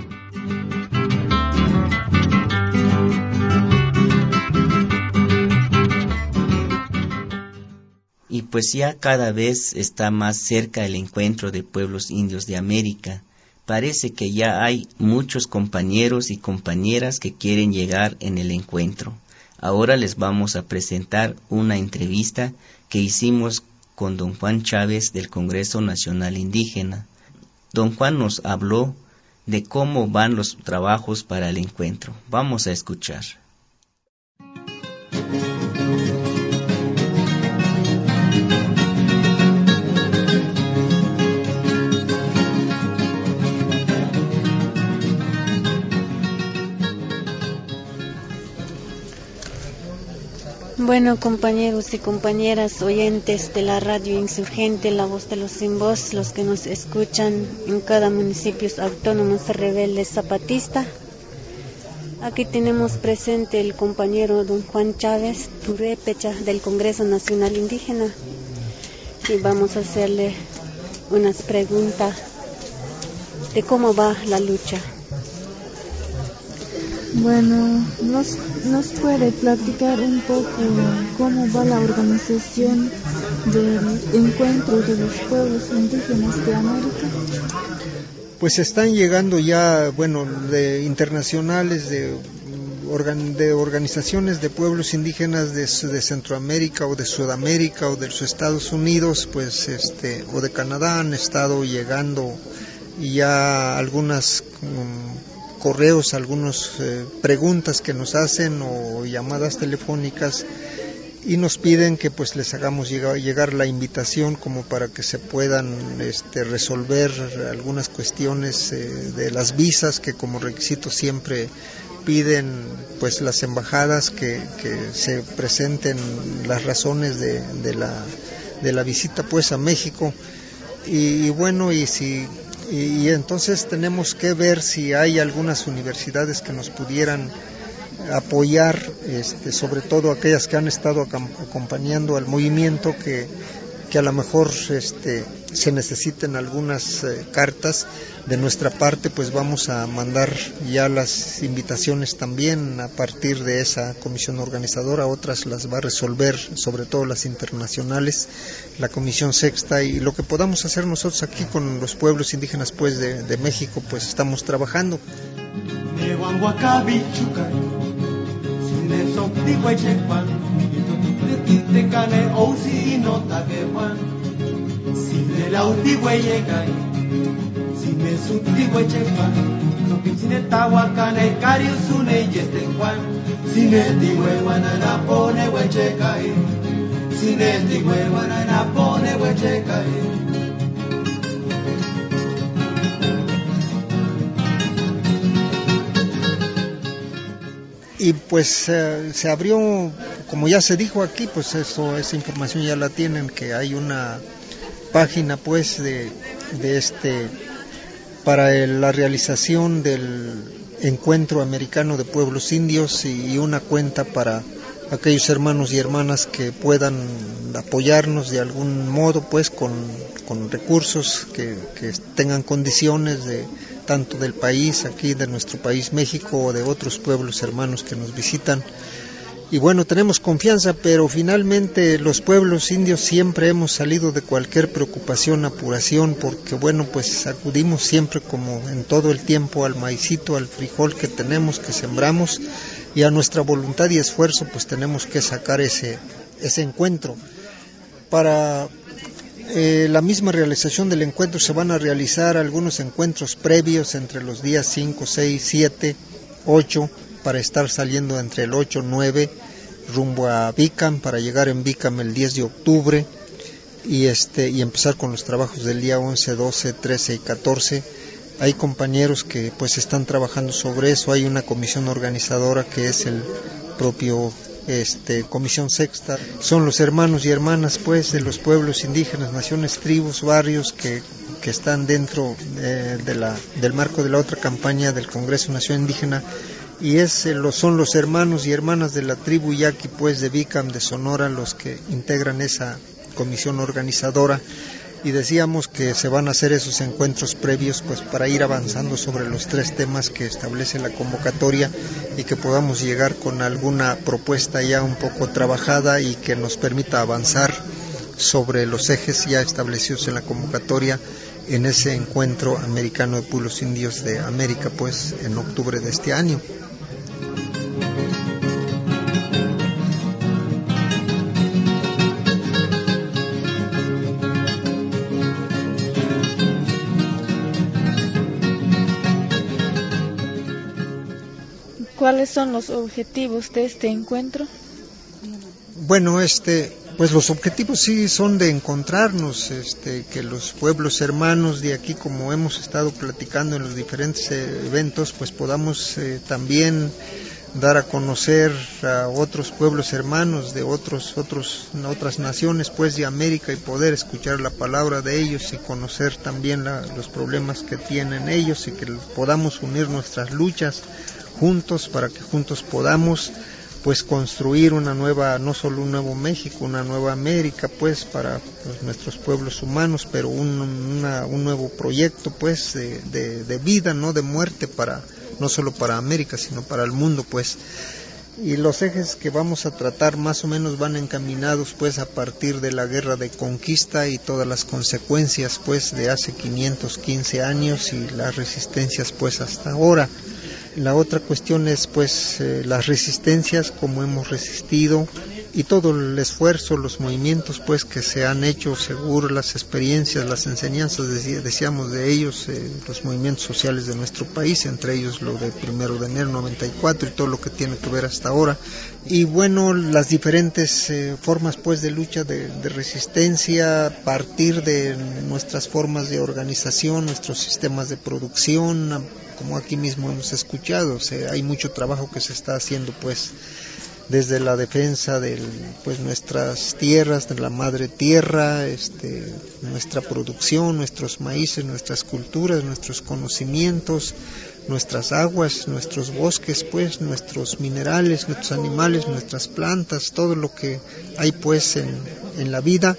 Y pues ya cada vez está más cerca el encuentro de pueblos indios de América. Parece que ya hay muchos compañeros y compañeras que quieren llegar en el encuentro. Ahora les vamos a presentar una entrevista que hicimos con don Juan Chávez del Congreso Nacional Indígena. Don Juan nos habló de cómo van los trabajos para el encuentro. Vamos a escuchar. Bueno, compañeros y compañeras oyentes de la radio insurgente, la voz de los sin voz, los que nos escuchan en cada municipio autónomo rebelde zapatista. Aquí tenemos presente el compañero don Juan Chávez Purépecha del Congreso Nacional Indígena y vamos a hacerle unas preguntas de cómo va la lucha. Bueno, ¿nos, ¿nos puede platicar un poco cómo va la organización del encuentro de los pueblos indígenas de América? Pues están llegando ya, bueno, de internacionales, de, organ, de organizaciones de pueblos indígenas de, de, Centroamérica o de Sudamérica o de los Estados Unidos, pues, este, o de Canadá han estado llegando ya algunas um, correos, algunas eh, preguntas que nos hacen o llamadas telefónicas y nos piden que pues les hagamos llegar, la invitación como para que se puedan este, resolver algunas cuestiones eh, de las visas que como requisito siempre piden pues las embajadas que, se presenten las razones de, de, la, de la visita pues a México. Y bueno y si y, entonces tenemos que ver si hay algunas universidades que nos pudieran apoyar, este, sobre todo aquellas que han estado acompañando al movimiento, que, que a lo mejor este, se necesiten algunas eh, cartas de nuestra parte, pues vamos a mandar ya las invitaciones también a partir de esa comisión organizadora, otras las va a resolver, sobre todo las internacionales, la comisión sexta y lo que podamos hacer nosotros aquí con los pueblos indígenas pues de, de México, pues estamos trabajando. Sine lauti weye kai Sine suti weche kwan Toki sine tawa kane kari usune yeste kwan Sine tiwe wana na pone weche kai Sine tiwe wana na pone weche kai y pues eh, se abrió, como ya se dijo aquí, pues eso, esa información ya la tienen, que hay una página pues de, de este para la realización del encuentro americano de pueblos indios y, y una cuenta para aquellos hermanos y hermanas que puedan apoyarnos de algún modo pues con, con recursos que, que tengan condiciones de tanto del país, aquí de nuestro país México o de otros pueblos hermanos que nos visitan. Y bueno, tenemos confianza, pero finalmente los pueblos indios siempre hemos salido de cualquier preocupación, apuración, porque bueno, pues acudimos siempre como en todo el tiempo al maicito, al frijol que tenemos, que sembramos, y a nuestra voluntad y esfuerzo, pues tenemos que sacar ese, ese encuentro. Para eh, la misma realización del encuentro se van a realizar algunos encuentros previos entre los días 5, 6, 7, 8, para estar saliendo entre el 8 y 9 rumbo a Bicam, para llegar en Bicam el 10 de octubre y, este, y empezar con los trabajos del día 11, 12, 13 y 14. Hay compañeros que pues están trabajando sobre eso, hay una comisión organizadora que es el propio este, Comisión Sexta, son los hermanos y hermanas pues de los pueblos indígenas, naciones, tribus, barrios que que están dentro eh, de la, del marco de la otra campaña del Congreso Nacional Indígena y es, eh, son los hermanos y hermanas de la tribu Yaqui pues de Vicam de Sonora los que integran esa comisión organizadora. Y decíamos que se van a hacer esos encuentros previos pues para ir avanzando sobre los tres temas que establece la convocatoria y que podamos llegar con alguna propuesta ya un poco trabajada y que nos permita avanzar sobre los ejes ya establecidos en la convocatoria en ese encuentro americano de pueblos indios de América pues en octubre de este año. ¿Cuáles son los objetivos de este encuentro? Bueno, este, pues los objetivos sí son de encontrarnos, este, que los pueblos hermanos de aquí, como hemos estado platicando en los diferentes eh, eventos, pues podamos eh, también dar a conocer a otros pueblos hermanos de otros, otros, otras naciones, pues de América y poder escuchar la palabra de ellos y conocer también la- los problemas que tienen ellos y que podamos unir nuestras luchas juntos para que juntos podamos pues construir una nueva, no solo un nuevo México, una nueva América, pues para pues, nuestros pueblos humanos, pero un, un nuevo proyecto, pues de, de- de vida, no de muerte para no solo para América, sino para el mundo, pues. Y los ejes que vamos a tratar más o menos van encaminados pues a partir de la guerra de conquista y todas las consecuencias pues de hace 515 años y las resistencias pues hasta ahora. La otra cuestión es pues eh, las resistencias, cómo hemos resistido y todo el esfuerzo, los movimientos pues que se han hecho, seguro las experiencias, las enseñanzas, decíamos de ellos, eh, los movimientos sociales de nuestro país, entre ellos lo de primero de enero 94 y todo lo que tiene que ver hasta ahora. Y bueno, las diferentes eh, formas pues de lucha, de, resistencia, partir de nuestras formas de organización, nuestros sistemas de producción, como aquí mismo hemos escuchado, o hay mucho trabajo que se está haciendo pues desde la defensa de pues nuestras tierras, de la madre tierra, este, nuestra producción, nuestros maíces, nuestras culturas, nuestros conocimientos, nuestras aguas, nuestros bosques, pues nuestros minerales, nuestros animales, nuestras plantas, todo lo que hay pues en, en la vida,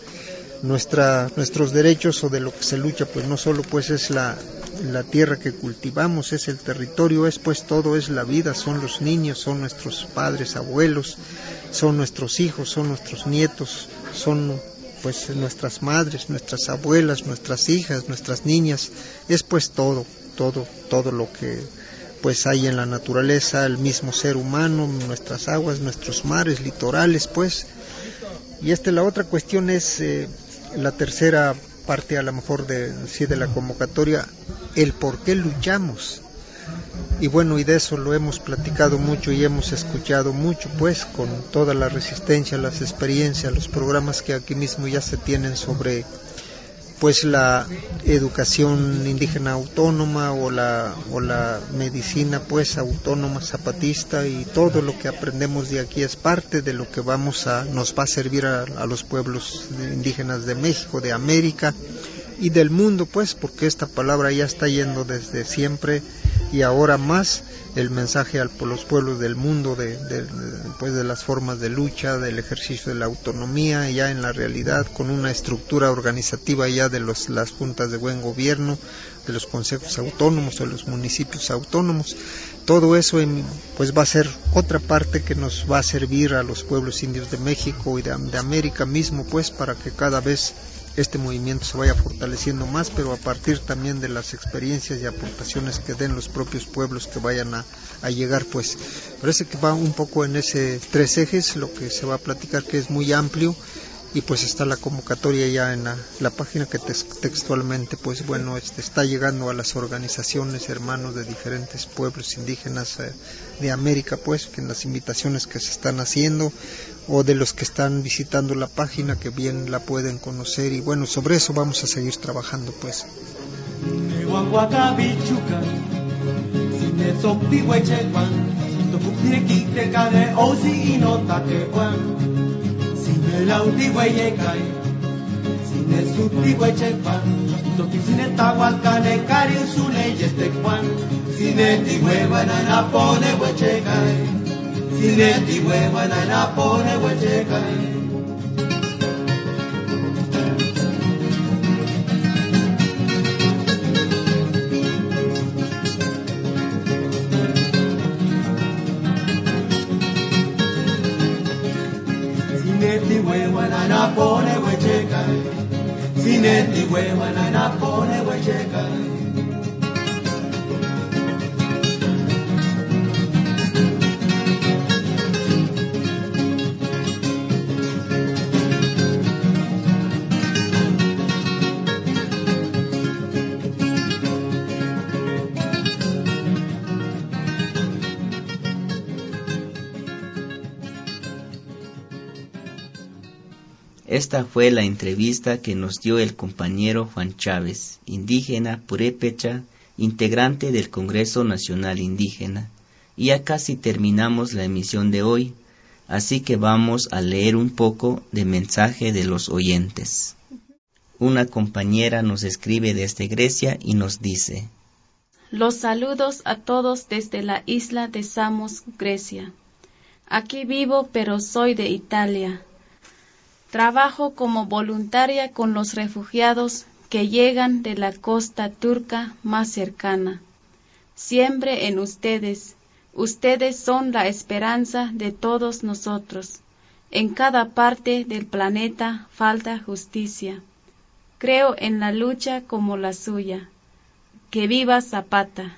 nuestra, nuestros derechos o de lo que se lucha, pues no solo pues es la, la tierra que cultivamos, es el territorio, es pues todo, es la vida, son los niños, son nuestros padres, abuelos, son nuestros hijos, son nuestros nietos, son pues nuestras madres, nuestras abuelas, nuestras hijas, nuestras niñas, es pues todo, todo, todo lo que pues hay en la naturaleza, el mismo ser humano, nuestras aguas, nuestros mares, litorales, pues. Y este, la otra cuestión es eh, la tercera parte a lo mejor de, sí, de la convocatoria, el por qué luchamos. Y bueno, y de eso lo hemos platicado mucho y hemos escuchado mucho, pues, con toda la resistencia, las experiencias, los programas que aquí mismo ya se tienen sobre, pues, la educación indígena autónoma o la, o la medicina, pues, autónoma zapatista y todo lo que aprendemos de aquí es parte de lo que vamos a, nos va a servir a, a los pueblos indígenas de México, de América y del mundo, pues, porque esta palabra ya está yendo desde siempre y ahora más el mensaje a los pueblos del mundo de, de, pues de las formas de lucha, del ejercicio de la autonomía, ya en la realidad con una estructura organizativa ya de los, las juntas de buen gobierno, de los consejos autónomos o los municipios autónomos. Todo eso en, pues va a ser otra parte que nos va a servir a los pueblos indios de México y de, de América mismo, pues para que cada vez este movimiento se vaya fortaleciendo más, pero a partir también de las experiencias y aportaciones que den los propios pueblos que vayan a, llegar, pues parece que va un poco en ese tres ejes, lo que se va a platicar que es muy amplio y pues está la convocatoria ya en la, la página que textualmente pues bueno este, está llegando a las organizaciones hermanos de diferentes pueblos indígenas eh, de América pues que en las invitaciones que se están haciendo o de los que están visitando la página que bien la pueden conocer. Y bueno sobre eso vamos a seguir trabajando pues Sine ti hueva na pone huechecay. Esta fue la entrevista que nos dio el compañero Juan Chávez, indígena purépecha, integrante del Congreso Nacional Indígena. Y ya casi terminamos la emisión de hoy, así que vamos a leer un poco de mensaje de los oyentes. Una compañera nos escribe desde Grecia y nos dice, Los saludos a todos desde la isla de Samos, Grecia. Aquí vivo, pero soy de Italia. Trabajo como voluntaria con los refugiados que llegan de la costa turca más cercana. Siempre en ustedes. Ustedes son la esperanza de todos nosotros. En cada parte del planeta falta justicia. Creo en la lucha como la suya. Que viva Zapata.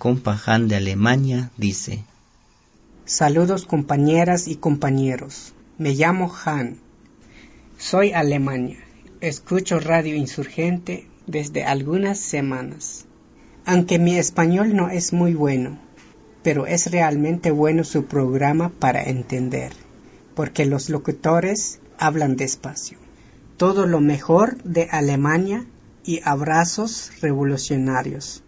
Compa Han de Alemania dice, Saludos compañeras y compañeros. Me llamo Han. Soy Alemania. Escucho Radio Insurgente desde algunas semanas. Aunque mi español no es muy bueno, pero es realmente bueno su programa para entender, porque los locutores hablan despacio. Todo lo mejor de Alemania y abrazos revolucionarios.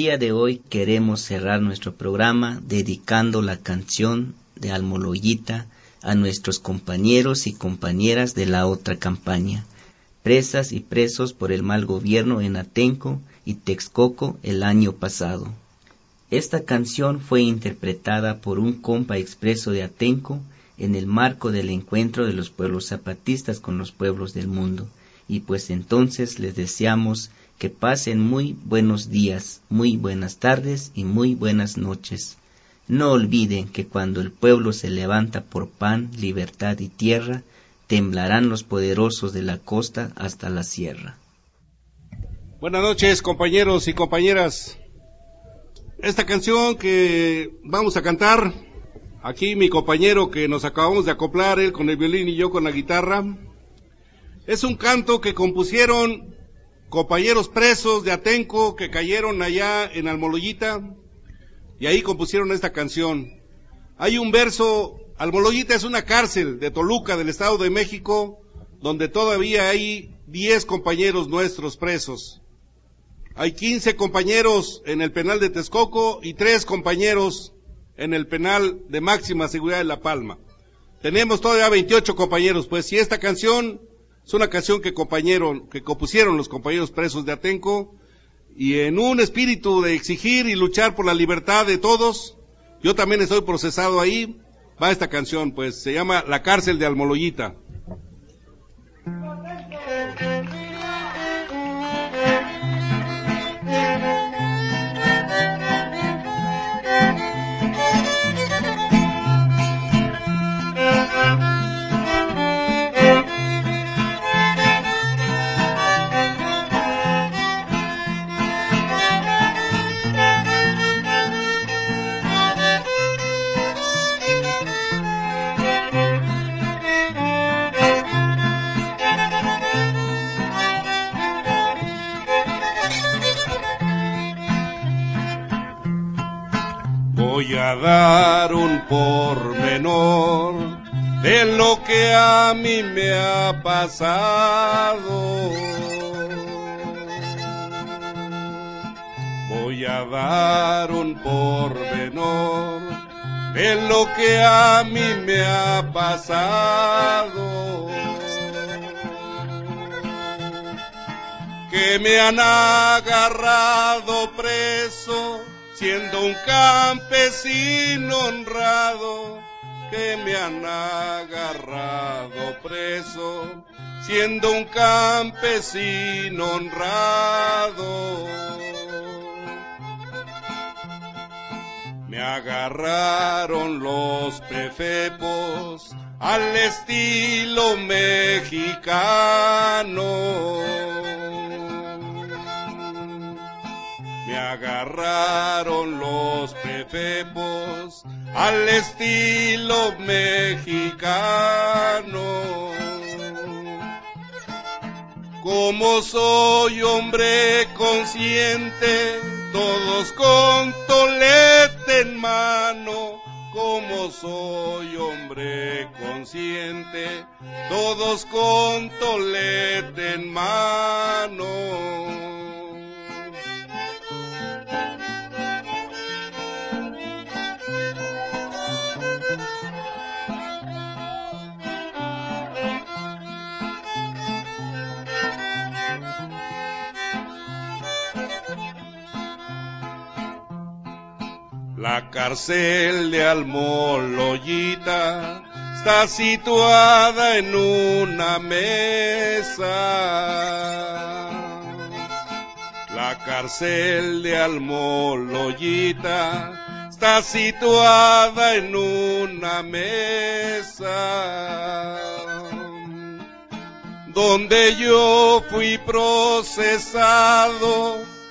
Día de hoy queremos cerrar nuestro programa dedicando la canción de Almoloyita a nuestros compañeros y compañeras de la otra campaña, presas y presos por el mal gobierno en Atenco y Texcoco el año pasado. Esta canción fue interpretada por un compa expreso de Atenco en el marco del encuentro de los pueblos zapatistas con los pueblos del mundo, y pues entonces les deseamos que pasen muy buenos días, muy buenas tardes y muy buenas noches. No olviden que cuando el pueblo se levanta por pan, libertad y tierra, temblarán los poderosos de la costa hasta la sierra. Buenas noches, compañeros y compañeras. Esta canción que vamos a cantar, aquí mi compañero que nos acabamos de acoplar, él con el violín y yo con la guitarra, es un canto que compusieron compañeros presos de Atenco que cayeron allá en Almoloyita y ahí compusieron esta canción. Hay un verso, Almoloyita es una cárcel de Toluca del Estado de México donde todavía hay 10 compañeros nuestros presos. Hay 15 compañeros en el penal de Texcoco y 3 compañeros en el penal de máxima seguridad de La Palma. Tenemos todavía 28 compañeros, pues, y esta canción es una canción que compañero, que compusieron los compañeros presos de Atenco, y en un espíritu de exigir y luchar por la libertad de todos, yo también estoy procesado ahí, va esta canción, pues, se llama La cárcel de Almoloyita. Voy a dar un pormenor de lo que a mí me ha pasado. Voy a dar un pormenor de lo que a mí me ha pasado. Que me han agarrado preso siendo un campesino honrado que me han agarrado preso, siendo un campesino honrado. Me agarraron los prefepos al estilo mexicano agarraron los prefebos al estilo mexicano. Como soy hombre consciente, todos con tolete en mano. Como soy hombre consciente, todos con tolete en mano. La cárcel de Almoloyita está situada en una mesa. La cárcel de Almoloyita está situada en una mesa. Donde yo fui procesado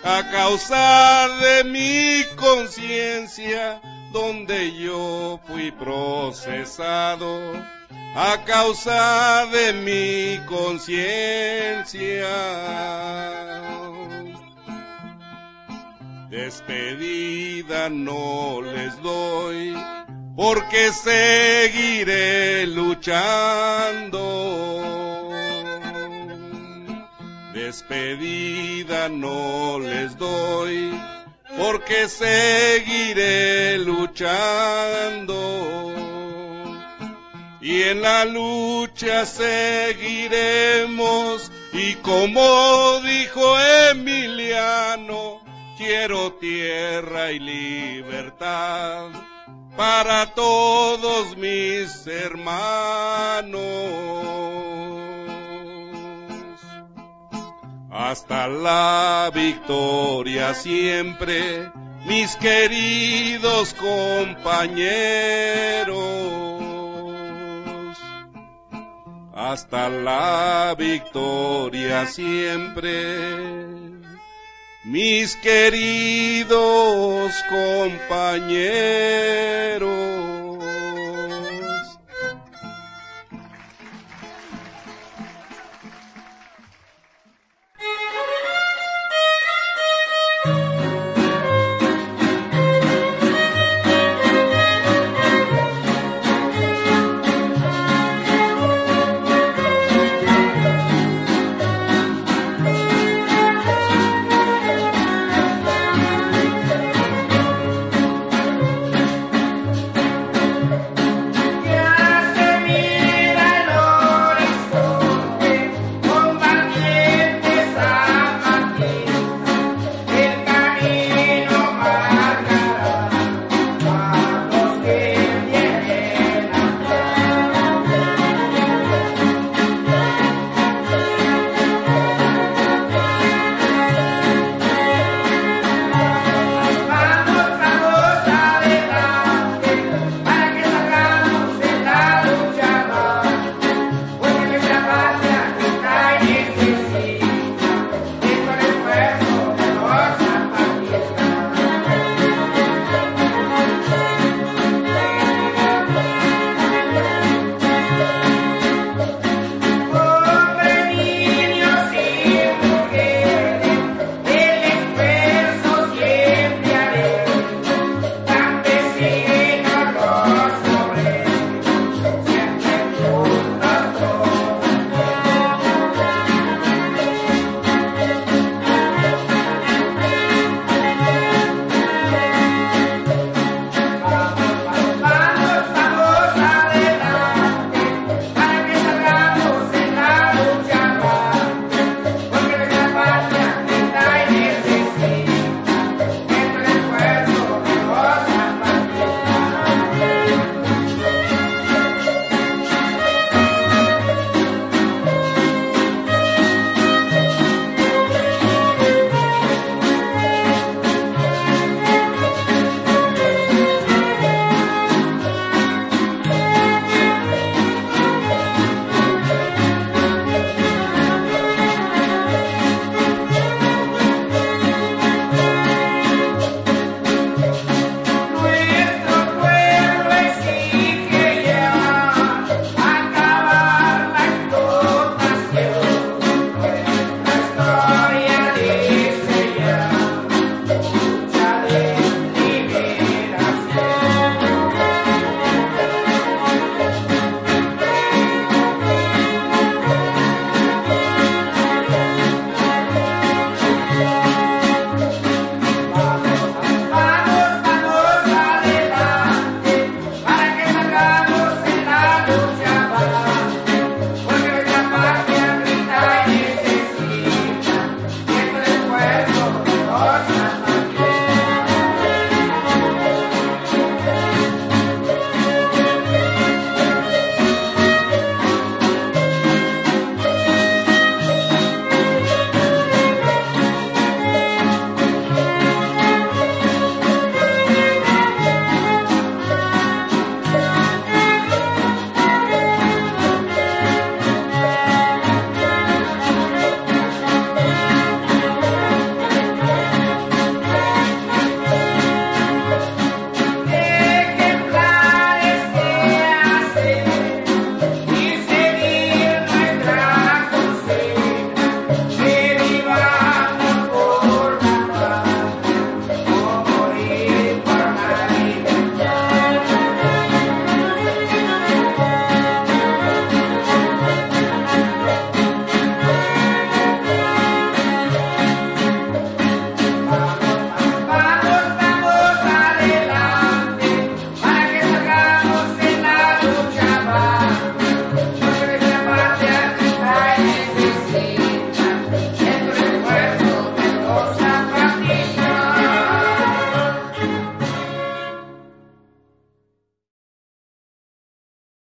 a causa de mi conciencia, donde yo fui procesado, a causa de mi conciencia. Despedida no les doy, porque seguiré luchando despedida no les doy, porque seguiré luchando. Y en la lucha seguiremos, y como dijo Emiliano, quiero tierra y libertad para todos mis hermanos hasta la victoria siempre, mis queridos compañeros. Hasta la victoria siempre, mis queridos compañeros.